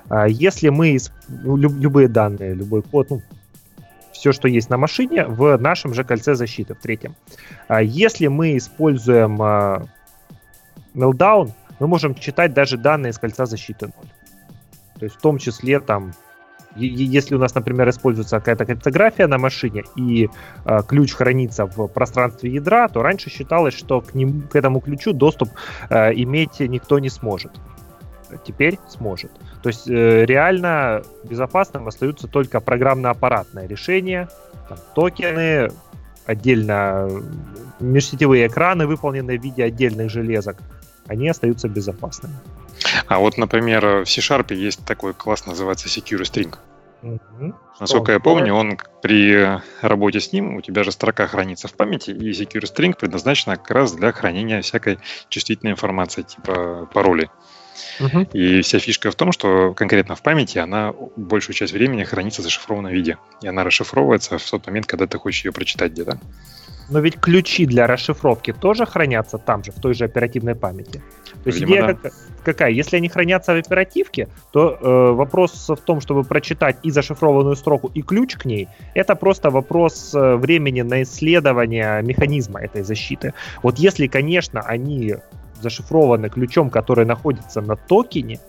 А если мы ну, любые данные, любой код, ну, все, что есть на машине, в нашем же кольце защиты, в третьем. А если мы используем а, Meltdown, мы можем читать даже данные из кольца защиты 0. То есть в том числе там если у нас, например, используется какая-то криптография на машине и э, ключ хранится в пространстве ядра, то раньше считалось, что к, нему, к этому ключу доступ э, иметь никто не сможет теперь сможет. То есть э, реально безопасным остаются только программно-аппаратное решение, там, токены, отдельно межсетевые экраны, выполненные в виде отдельных железок, они остаются безопасными. А вот, например, в C-Sharp есть такой класс, называется Secure String. Угу. Насколько я помню, он при работе с ним, у тебя же строка хранится в памяти, и Secure String предназначена как раз для хранения всякой чувствительной информации, типа паролей. Угу. И вся фишка в том, что конкретно в памяти она большую часть времени хранится в зашифрованном виде. И она расшифровывается в тот момент, когда ты хочешь ее прочитать где-то. Но ведь ключи для расшифровки тоже хранятся там же, в той же оперативной памяти. То есть идея да. как, какая? Если они хранятся в оперативке, то э, вопрос в том, чтобы прочитать и зашифрованную строку, и ключ к ней, это просто вопрос э, времени на исследование механизма этой защиты. Вот если, конечно, они зашифрованы ключом, который находится на токене,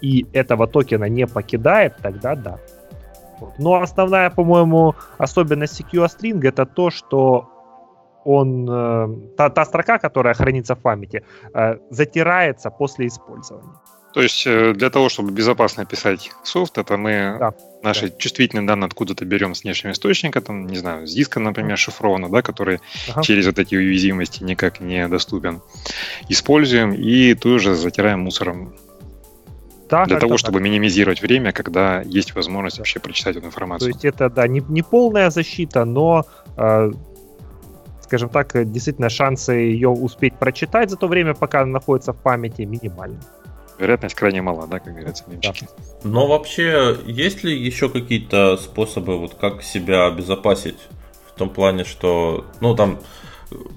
и этого токена не покидает, тогда да. Но основная, по-моему, особенность CQ String это то, что он, э, та, та строка, которая хранится в памяти, э, затирается после использования. То есть э, для того, чтобы безопасно писать софт, это мы да, наши да. чувствительные данные откуда-то берем с внешнего источника, там, не знаю, с диска, например, шифровано, да, который ага. через вот эти уязвимости никак не доступен. Используем и тоже затираем мусором. Да, для того, чтобы так. минимизировать время, когда есть возможность вообще прочитать эту информацию. То есть это, да, не, не полная защита, но э, скажем так, действительно шансы ее успеть прочитать за то время, пока она находится в памяти, минимальны. Вероятность крайне мала, да, как говорится, мемчики. Да. Но вообще, есть ли еще какие-то способы, вот как себя обезопасить? В том плане, что, ну, там,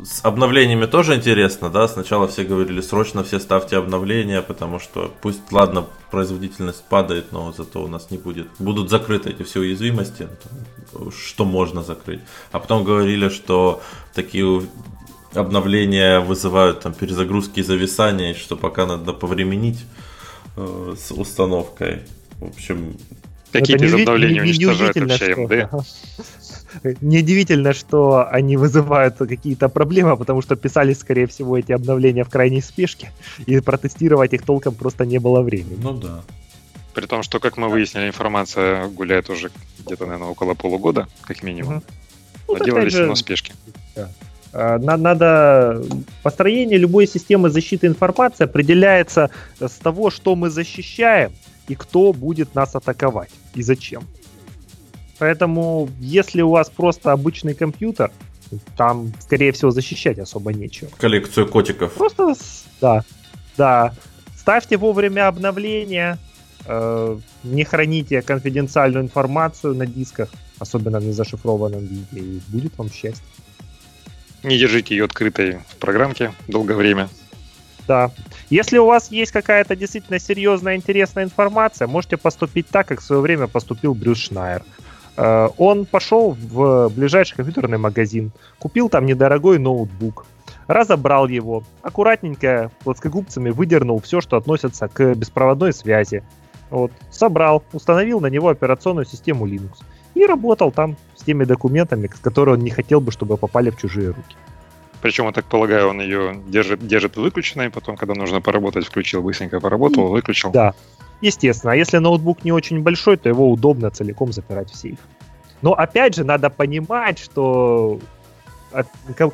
с обновлениями тоже интересно, да? Сначала все говорили, срочно все ставьте обновления, потому что пусть, ладно, производительность падает, но зато у нас не будет. Будут закрыты эти все уязвимости, что можно закрыть. А потом говорили, что такие обновления вызывают там перезагрузки и зависания, что пока надо повременить э, с установкой. В общем... Какие без обновления уничтожают вообще МД? Неудивительно, что они вызывают какие-то проблемы, потому что писали, скорее всего, эти обновления в крайней спешке, и протестировать их толком просто не было времени. Ну да. При том, что, как мы выяснили, информация гуляет уже где-то, наверное, около полугода, как минимум. Угу. Ну, делались же... на спешке. Да. А, надо построение любой системы защиты информации определяется с того, что мы защищаем и кто будет нас атаковать и зачем. Поэтому, если у вас просто обычный компьютер, там, скорее всего, защищать особо нечего. Коллекцию котиков. Просто, да, да. Ставьте вовремя обновления, э, не храните конфиденциальную информацию на дисках, особенно в незашифрованном виде, и будет вам счастье. Не держите ее открытой в программке долгое время. Да. Если у вас есть какая-то действительно серьезная, интересная информация, можете поступить так, как в свое время поступил Брюс Шнайер. Э, он пошел в ближайший компьютерный магазин, купил там недорогой ноутбук, разобрал его, аккуратненько плоскогубцами выдернул все, что относится к беспроводной связи. Вот, собрал, установил на него операционную систему Linux и работал там с теми документами, которые он не хотел бы, чтобы попали в чужие руки. Причем, я так полагаю, он ее держит, держит выключенной, потом, когда нужно поработать, включил, быстренько поработал, выключил. Да, Естественно, а если ноутбук не очень большой, то его удобно целиком запирать в сейф. Но опять же, надо понимать, что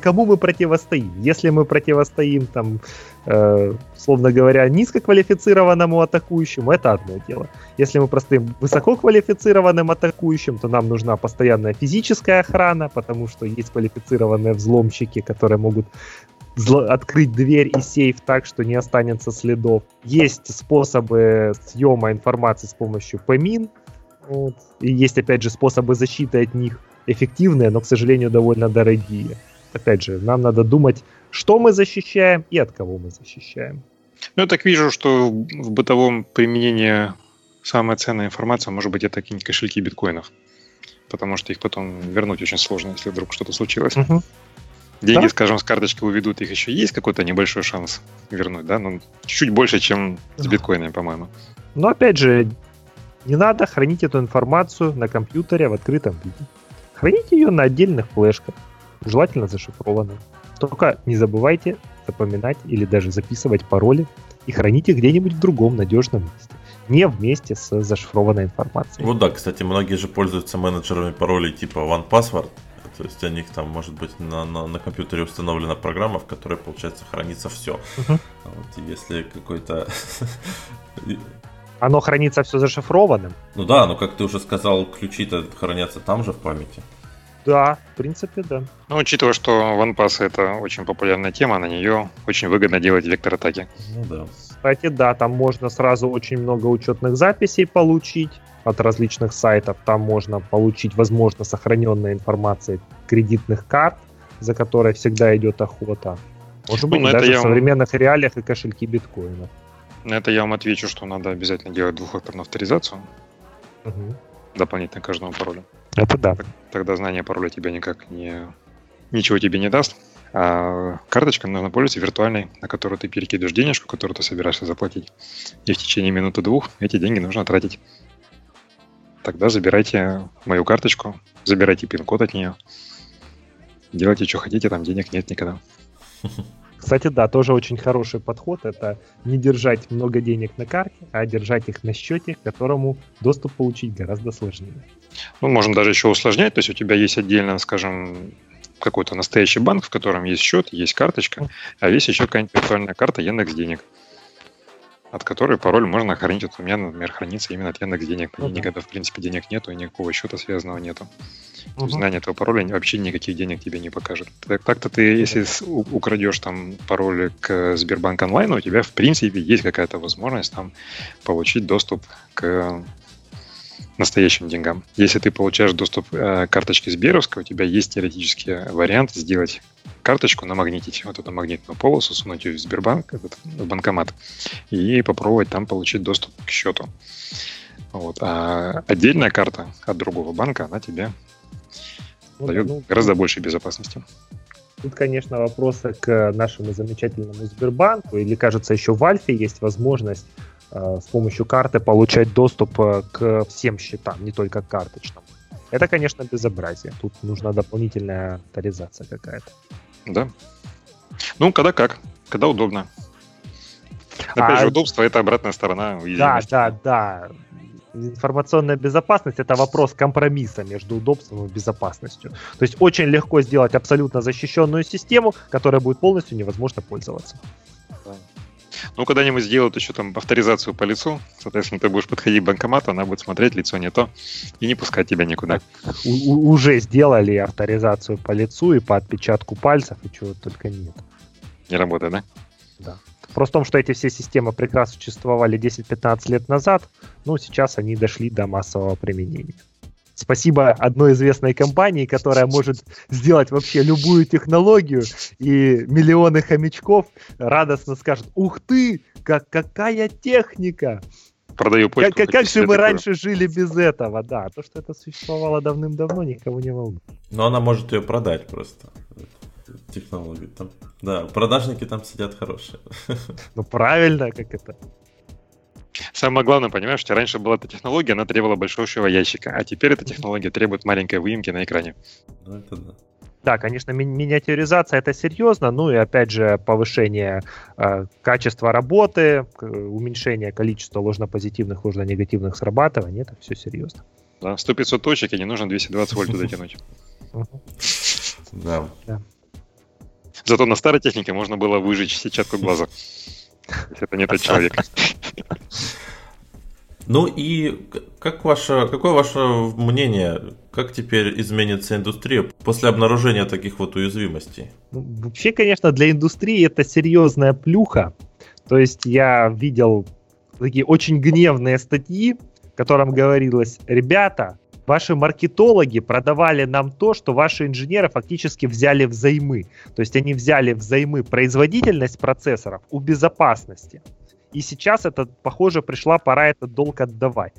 кому мы противостоим. Если мы противостоим, там, э, словно говоря, низкоквалифицированному атакующему, это одно дело. Если мы простым высококвалифицированным атакующим, то нам нужна постоянная физическая охрана, потому что есть квалифицированные взломщики, которые могут открыть дверь и сейф так, что не останется следов. Есть способы съема информации с помощью PMIN. Вот. И есть, опять же, способы защиты от них эффективные, но, к сожалению, довольно дорогие. Опять же, нам надо думать, что мы защищаем и от кого мы защищаем. Ну, я так вижу, что в бытовом применении самая ценная информация может быть это какие-нибудь кошельки биткоинов. Потому что их потом вернуть очень сложно, если вдруг что-то случилось. Угу. Деньги, да? скажем, с карточки уведут, их еще есть какой-то небольшой шанс вернуть, да? Ну, чуть больше, чем с биткоинами, по-моему. Но опять же, не надо хранить эту информацию на компьютере в открытом виде. Храните ее на отдельных флешках, желательно зашифрованных. Только не забывайте запоминать или даже записывать пароли и храните где-нибудь в другом надежном месте. Не вместе с зашифрованной информацией. Вот да, кстати, многие же пользуются менеджерами паролей типа OnePassword, то есть у них там может быть на, на, на компьютере установлена программа, в которой, получается, хранится все. Uh-huh. Вот, если какой-то... Оно хранится все зашифрованным. Ну да, но как ты уже сказал, ключи-то хранятся там же в памяти. Да, в принципе, да. Ну, учитывая, что OnePass это очень популярная тема, на нее очень выгодно делать вектор атаки. Ну да. Кстати, да, там можно сразу очень много учетных записей получить от различных сайтов. Там можно получить, возможно, сохраненная информация кредитных карт, за которой всегда идет охота. Может быть, ну, даже в современных вам... реалиях и кошельки биткоина. На это я вам отвечу, что надо обязательно делать двухфакторную авторизацию. Угу. Дополнительно к каждому паролю. Это да. Тогда знание пароля тебя никак не... Ничего тебе не даст. А карточка нужно пользоваться виртуальной, на которую ты перекидываешь денежку, которую ты собираешься заплатить. И в течение минуты-двух эти деньги нужно тратить. Тогда забирайте мою карточку, забирайте пин-код от нее. Делайте, что хотите, там денег нет никогда. Кстати, да, тоже очень хороший подход. Это не держать много денег на карте, а держать их на счете, к которому доступ получить гораздо сложнее. Ну, можем даже еще усложнять. То есть у тебя есть отдельно, скажем, какой-то настоящий банк, в котором есть счет, есть карточка, а есть еще какая-нибудь виртуальная карта Яндекс Денег от которой пароль можно хранить. Вот у меня, например, хранится именно от Яндекс денег. Uh-huh. Никогда, в принципе, денег нету, и никакого счета связанного нету. Есть знание этого пароля вообще никаких денег тебе не покажет. Так-то ты, если украдешь там пароль к Сбербанк онлайн, у тебя, в принципе, есть какая-то возможность там получить доступ к настоящим деньгам. Если ты получаешь доступ э, к карточке Сберовской, у тебя есть теоретический вариант сделать карточку, намагнитить вот эту магнитную полосу, сунуть ее в Сбербанк, этот, в банкомат, и попробовать там получить доступ к счету. Вот. А отдельная карта от другого банка, она тебе ну, дает ну, гораздо больше безопасности. Тут, конечно, вопросы к нашему замечательному Сбербанку. Или, кажется, еще в Альфе есть возможность с помощью карты получать доступ э, к всем счетам, не только к карточным. Это, конечно, безобразие. Тут нужна дополнительная авторизация какая-то. Да. Ну, когда как, когда удобно. Опять а... же, удобство это обратная сторона Да, да, да. Информационная безопасность это вопрос компромисса между удобством и безопасностью. То есть очень легко сделать абсолютно защищенную систему, которая будет полностью невозможно пользоваться. Ну, когда-нибудь сделают еще там авторизацию по лицу. Соответственно, ты будешь подходить к банкомату, она будет смотреть, лицо не то, и не пускать тебя никуда. У- уже сделали авторизацию по лицу и по отпечатку пальцев, и чего только нет. Не работает, да? Да. Просто в том, что эти все системы прекрасно существовали 10-15 лет назад, ну, сейчас они дошли до массового применения. Спасибо одной известной компании, которая может сделать вообще любую технологию, и миллионы хомячков радостно скажут, ух ты, как, какая техника! Продаю почту. Как, как же мы такое. раньше жили без этого, да. То, что это существовало давным-давно, никого не волнует. Но она может ее продать просто технологию. Там, да, продажники там сидят хорошие. Ну правильно, как это. Самое главное, понимаешь, что раньше была эта технология, она требовала большого ящика, а теперь эта технология требует маленькой выемки на экране. Ну, это да. Да, конечно, ми- миниатюризация это серьезно, ну и опять же повышение э, качества работы, уменьшение количества ложно-позитивных, ложно-негативных срабатываний, это все серьезно. Да, 100-500 точек, и не нужно 220 вольт туда тянуть. Да. Зато на старой технике можно было выжечь сетчатку глаза. Это не тот человек. Ну и как ваше, какое ваше мнение, как теперь изменится индустрия после обнаружения таких вот уязвимостей? Ну, вообще, конечно, для индустрии это серьезная плюха. То есть я видел такие очень гневные статьи, в котором говорилось, ребята, ваши маркетологи продавали нам то, что ваши инженеры фактически взяли взаймы. То есть они взяли взаймы производительность процессоров у безопасности. И сейчас это, похоже, пришла пора этот долг отдавать.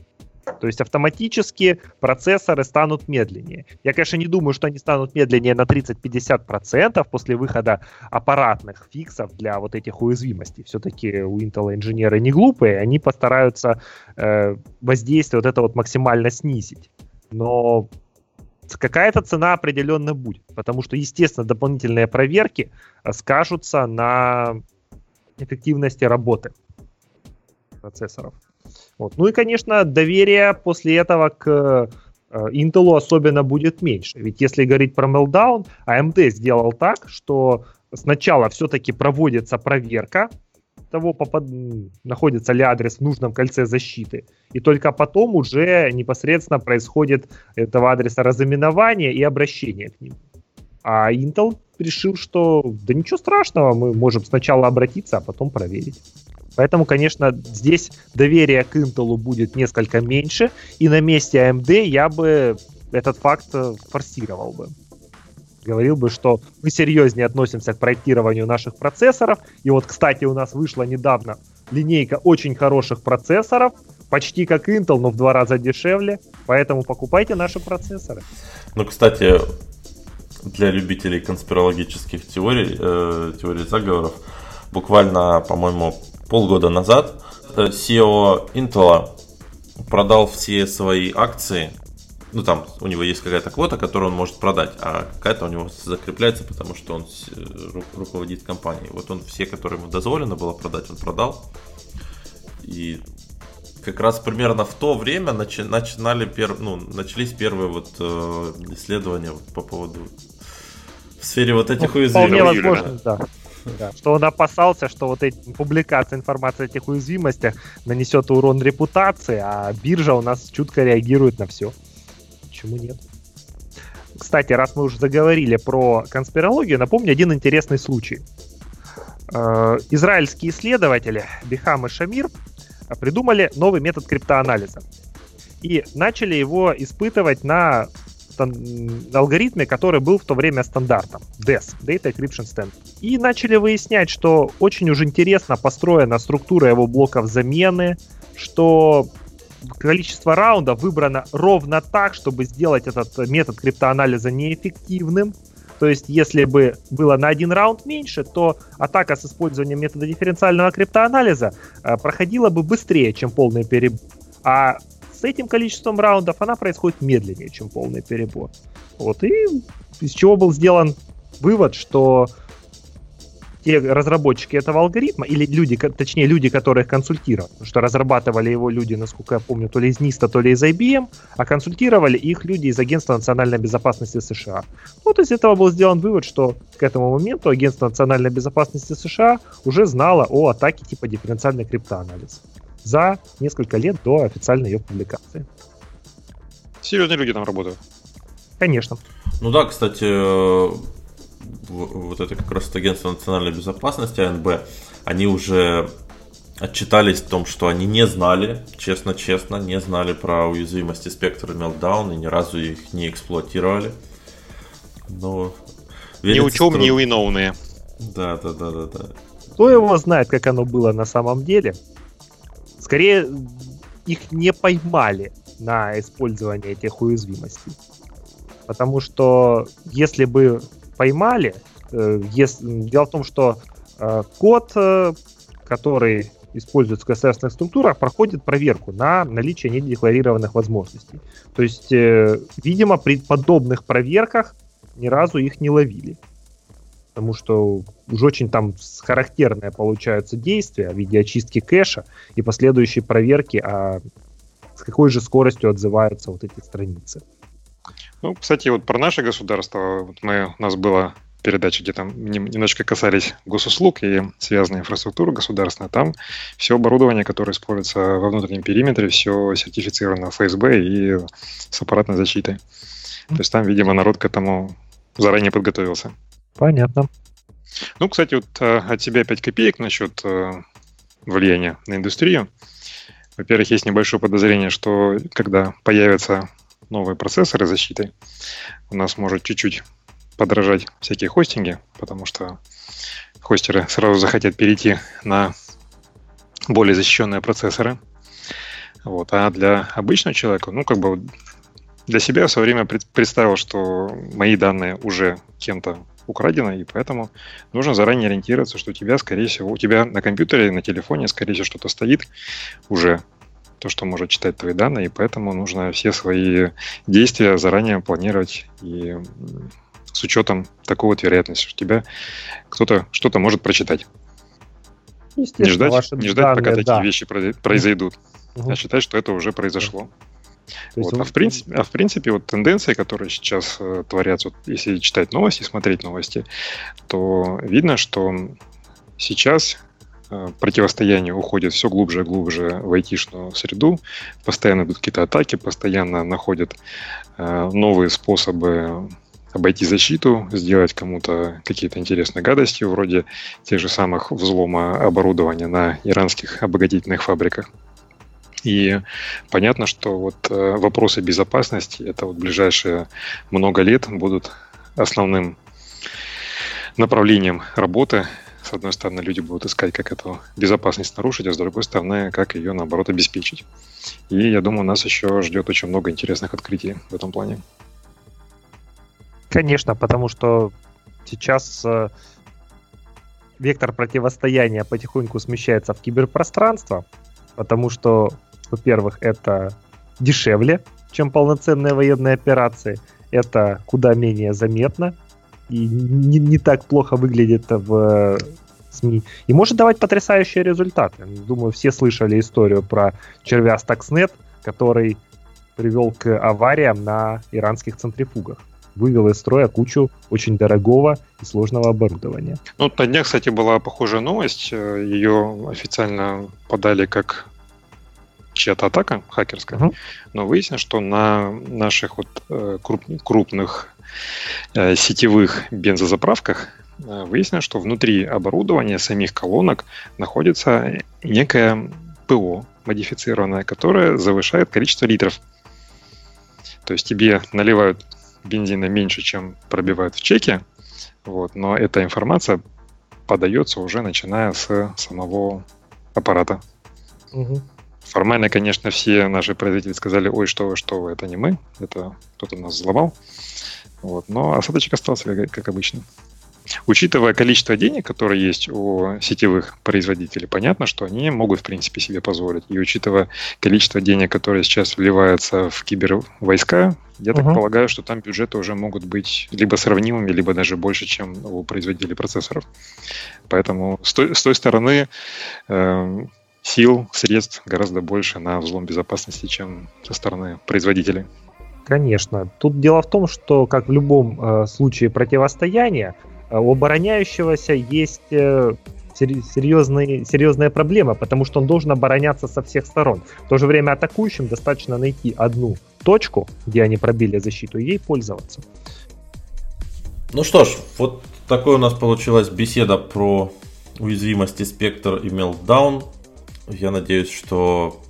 То есть автоматически процессоры станут медленнее. Я, конечно, не думаю, что они станут медленнее на 30-50% после выхода аппаратных фиксов для вот этих уязвимостей. Все-таки у Intel инженеры не глупые, они постараются э, воздействие вот это вот максимально снизить. Но какая-то цена определенно будет, потому что, естественно, дополнительные проверки скажутся на эффективности работы процессоров. Вот. Ну и, конечно, доверие после этого к э, Intel особенно будет меньше. Ведь если говорить про Meltdown, AMD сделал так, что сначала все-таки проводится проверка того, попад... находится ли адрес в нужном кольце защиты, и только потом уже непосредственно происходит этого адреса разыменование и обращение к нему. А Intel решил, что да ничего страшного, мы можем сначала обратиться, а потом проверить. Поэтому, конечно, здесь доверие к Intel будет несколько меньше, и на месте AMD я бы этот факт э, форсировал бы. Говорил бы, что мы серьезнее относимся к проектированию наших процессоров. И вот, кстати, у нас вышла недавно линейка очень хороших процессоров, почти как Intel, но в два раза дешевле. Поэтому покупайте наши процессоры. Ну, кстати, для любителей конспирологических теорий, э, теорий заговоров, буквально, по-моему, полгода назад э, CEO Intel продал все свои акции ну там у него есть какая-то квота, которую он может продать, а какая-то у него закрепляется, потому что он руководит компанией. Вот он все, которые ему дозволено было продать, он продал. И как раз примерно в то время начи- начинали пер- ну, начались первые вот э, исследования вот по поводу в сфере вот этих ну, уязвимостей. Вполне возможно, да. Да, что он опасался, что вот эти публикация информации о этих уязвимостях нанесет урон репутации, а биржа у нас чутко реагирует на все. Почему нет? Кстати, раз мы уже заговорили про конспирологию, напомню один интересный случай. Э, израильские исследователи Бихам и Шамир придумали новый метод криптоанализа. И начали его испытывать на алгоритме, который был в то время стандартом. DES, Data Encryption Standard. И начали выяснять, что очень уж интересно построена структура его блоков замены, что количество раундов выбрано ровно так, чтобы сделать этот метод криптоанализа неэффективным. То есть, если бы было на один раунд меньше, то атака с использованием метода дифференциального криптоанализа э, проходила бы быстрее, чем полный перебор. А с этим количеством раундов она происходит медленнее, чем полный перебор. Вот и из чего был сделан вывод, что те разработчики этого алгоритма, или люди, точнее люди, которые их консультировали, потому что разрабатывали его люди, насколько я помню, то ли из NIST, то ли из IBM, а консультировали их люди из Агентства национальной безопасности США. Вот из этого был сделан вывод, что к этому моменту Агентство национальной безопасности США уже знало о атаке типа дифференциальный криптоанализ за несколько лет до официальной ее публикации. Серьезные люди там работают. Конечно. Ну да, кстати, вот это как раз агентство национальной безопасности АНБ, они уже отчитались в том, что они не знали, честно-честно, не знали про уязвимости спектра Meltdown и ни разу их не эксплуатировали. Но ни учем, ни уиноуные. Да, да, да, да, да. Кто его знает, как оно было на самом деле? Скорее, их не поймали на использование этих уязвимостей. Потому что если бы поймали. Э, дело в том, что э, код, э, который используется в государственных структурах, проходит проверку на наличие недекларированных возможностей. То есть, видимо, при подобных проверках ни разу их не ловили. Потому что уж очень там характерное получаются действия в виде очистки кэша и последующей проверки, а с какой же скоростью отзываются вот эти страницы. Ну, кстати, вот про наше государство, вот мы, у нас была передача, где там немножечко касались госуслуг и связанной инфраструктуры государственной, там все оборудование, которое используется во внутреннем периметре, все сертифицировано ФСБ и с аппаратной защитой. То есть там, видимо, народ к этому заранее подготовился. Понятно. Ну, кстати, вот э, от тебя 5 копеек насчет э, влияния на индустрию. Во-первых, есть небольшое подозрение, что когда появится новые процессоры защиты, у нас может чуть-чуть подражать всякие хостинги, потому что хостеры сразу захотят перейти на более защищенные процессоры. Вот. А для обычного человека, ну, как бы для себя в свое время представил, что мои данные уже кем-то украдены, и поэтому нужно заранее ориентироваться, что у тебя, скорее всего, у тебя на компьютере, на телефоне, скорее всего, что-то стоит уже то, что может читать твои данные, и поэтому нужно все свои действия заранее планировать и с учетом такой вот вероятности, что тебя кто-то что-то может прочитать. Не ждать, не ждать данные, пока такие да. вещи произойдут, угу. а считать, что это уже произошло. Вот. а, в принципе, а в принципе, вот тенденции, которые сейчас э, творятся, вот, если читать новости, смотреть новости, то видно, что сейчас противостояние уходит все глубже и глубже в айтишную среду, постоянно идут какие-то атаки, постоянно находят э, новые способы обойти защиту, сделать кому-то какие-то интересные гадости, вроде тех же самых взлома оборудования на иранских обогатительных фабриках. И понятно, что вот э, вопросы безопасности это вот ближайшие много лет будут основным направлением работы. С одной стороны, люди будут искать, как эту безопасность нарушить, а с другой стороны, как ее, наоборот, обеспечить. И я думаю, нас еще ждет очень много интересных открытий в этом плане. Конечно, потому что сейчас э, вектор противостояния потихоньку смещается в киберпространство, потому что, во-первых, это дешевле, чем полноценные военные операции, это куда менее заметно и не, не так плохо выглядит в СМИ. И может давать потрясающие результаты. Думаю, все слышали историю про червя Stuxnet, который привел к авариям на иранских центрифугах вывел из строя кучу очень дорогого и сложного оборудования. Ну, на днях, кстати, была похожая новость. Ее официально подали как чья-то атака хакерская, uh-huh. но выяснилось, что на наших вот э, круп, крупных э, сетевых бензозаправках э, выяснилось, что внутри оборудования самих колонок находится некое ПО модифицированное, которое завышает количество литров. То есть тебе наливают бензина меньше, чем пробивают в чеке, вот, но эта информация подается уже начиная с самого аппарата. Угу. Формально, конечно, все наши производители сказали, ой, что вы, что вы, это не мы, это кто-то нас взломал. Вот, но осадочек остался, как, как обычно. Учитывая количество денег, которые есть у сетевых производителей, понятно, что они могут, в принципе, себе позволить. И учитывая количество денег, которые сейчас вливаются в кибервойска, я uh-huh. так полагаю, что там бюджеты уже могут быть либо сравнимыми, либо даже больше, чем у производителей процессоров. Поэтому с той, с той стороны э, сил, средств гораздо больше на взлом безопасности, чем со стороны производителей. Конечно. Тут дело в том, что, как в любом э, случае противостояния, э, у обороняющегося есть э, серьезные, серьезная проблема, потому что он должен обороняться со всех сторон. В то же время атакующим достаточно найти одну точку, где они пробили защиту, и ей пользоваться. Ну что ж, вот такой у нас получилась беседа про уязвимости Spectre и Meltdown. Я надеюсь, что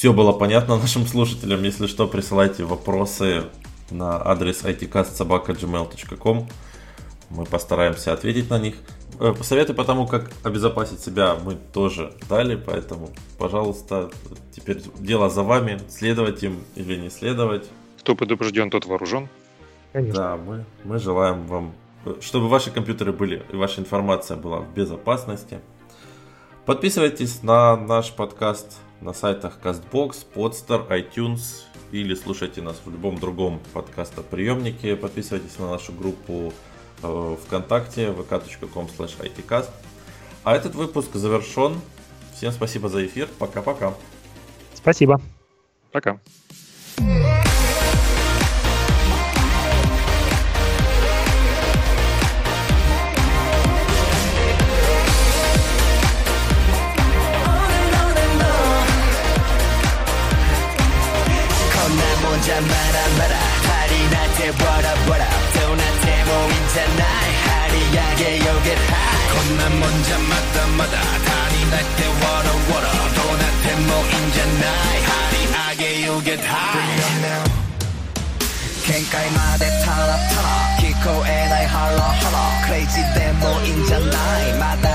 все было понятно нашим слушателям. Если что, присылайте вопросы на адрес itcastsobaka.gmail.com. Мы постараемся ответить на них. Э, советы по тому, как обезопасить себя, мы тоже дали, поэтому, пожалуйста, теперь дело за вами, следовать им или не следовать. Кто предупрежден, тот вооружен. Конечно. Да, мы, мы желаем вам, чтобы ваши компьютеры были и ваша информация была в безопасности. Подписывайтесь на наш подкаст на сайтах CastBox, Podster, iTunes или слушайте нас в любом другом подкастоприемнике. Подписывайтесь на нашу группу э, ВКонтакте vk.com itcast. А этот выпуск завершен. Всем спасибо за эфир. Пока-пока. Спасибо. Пока. get クレイジーでもいいんじゃないまだ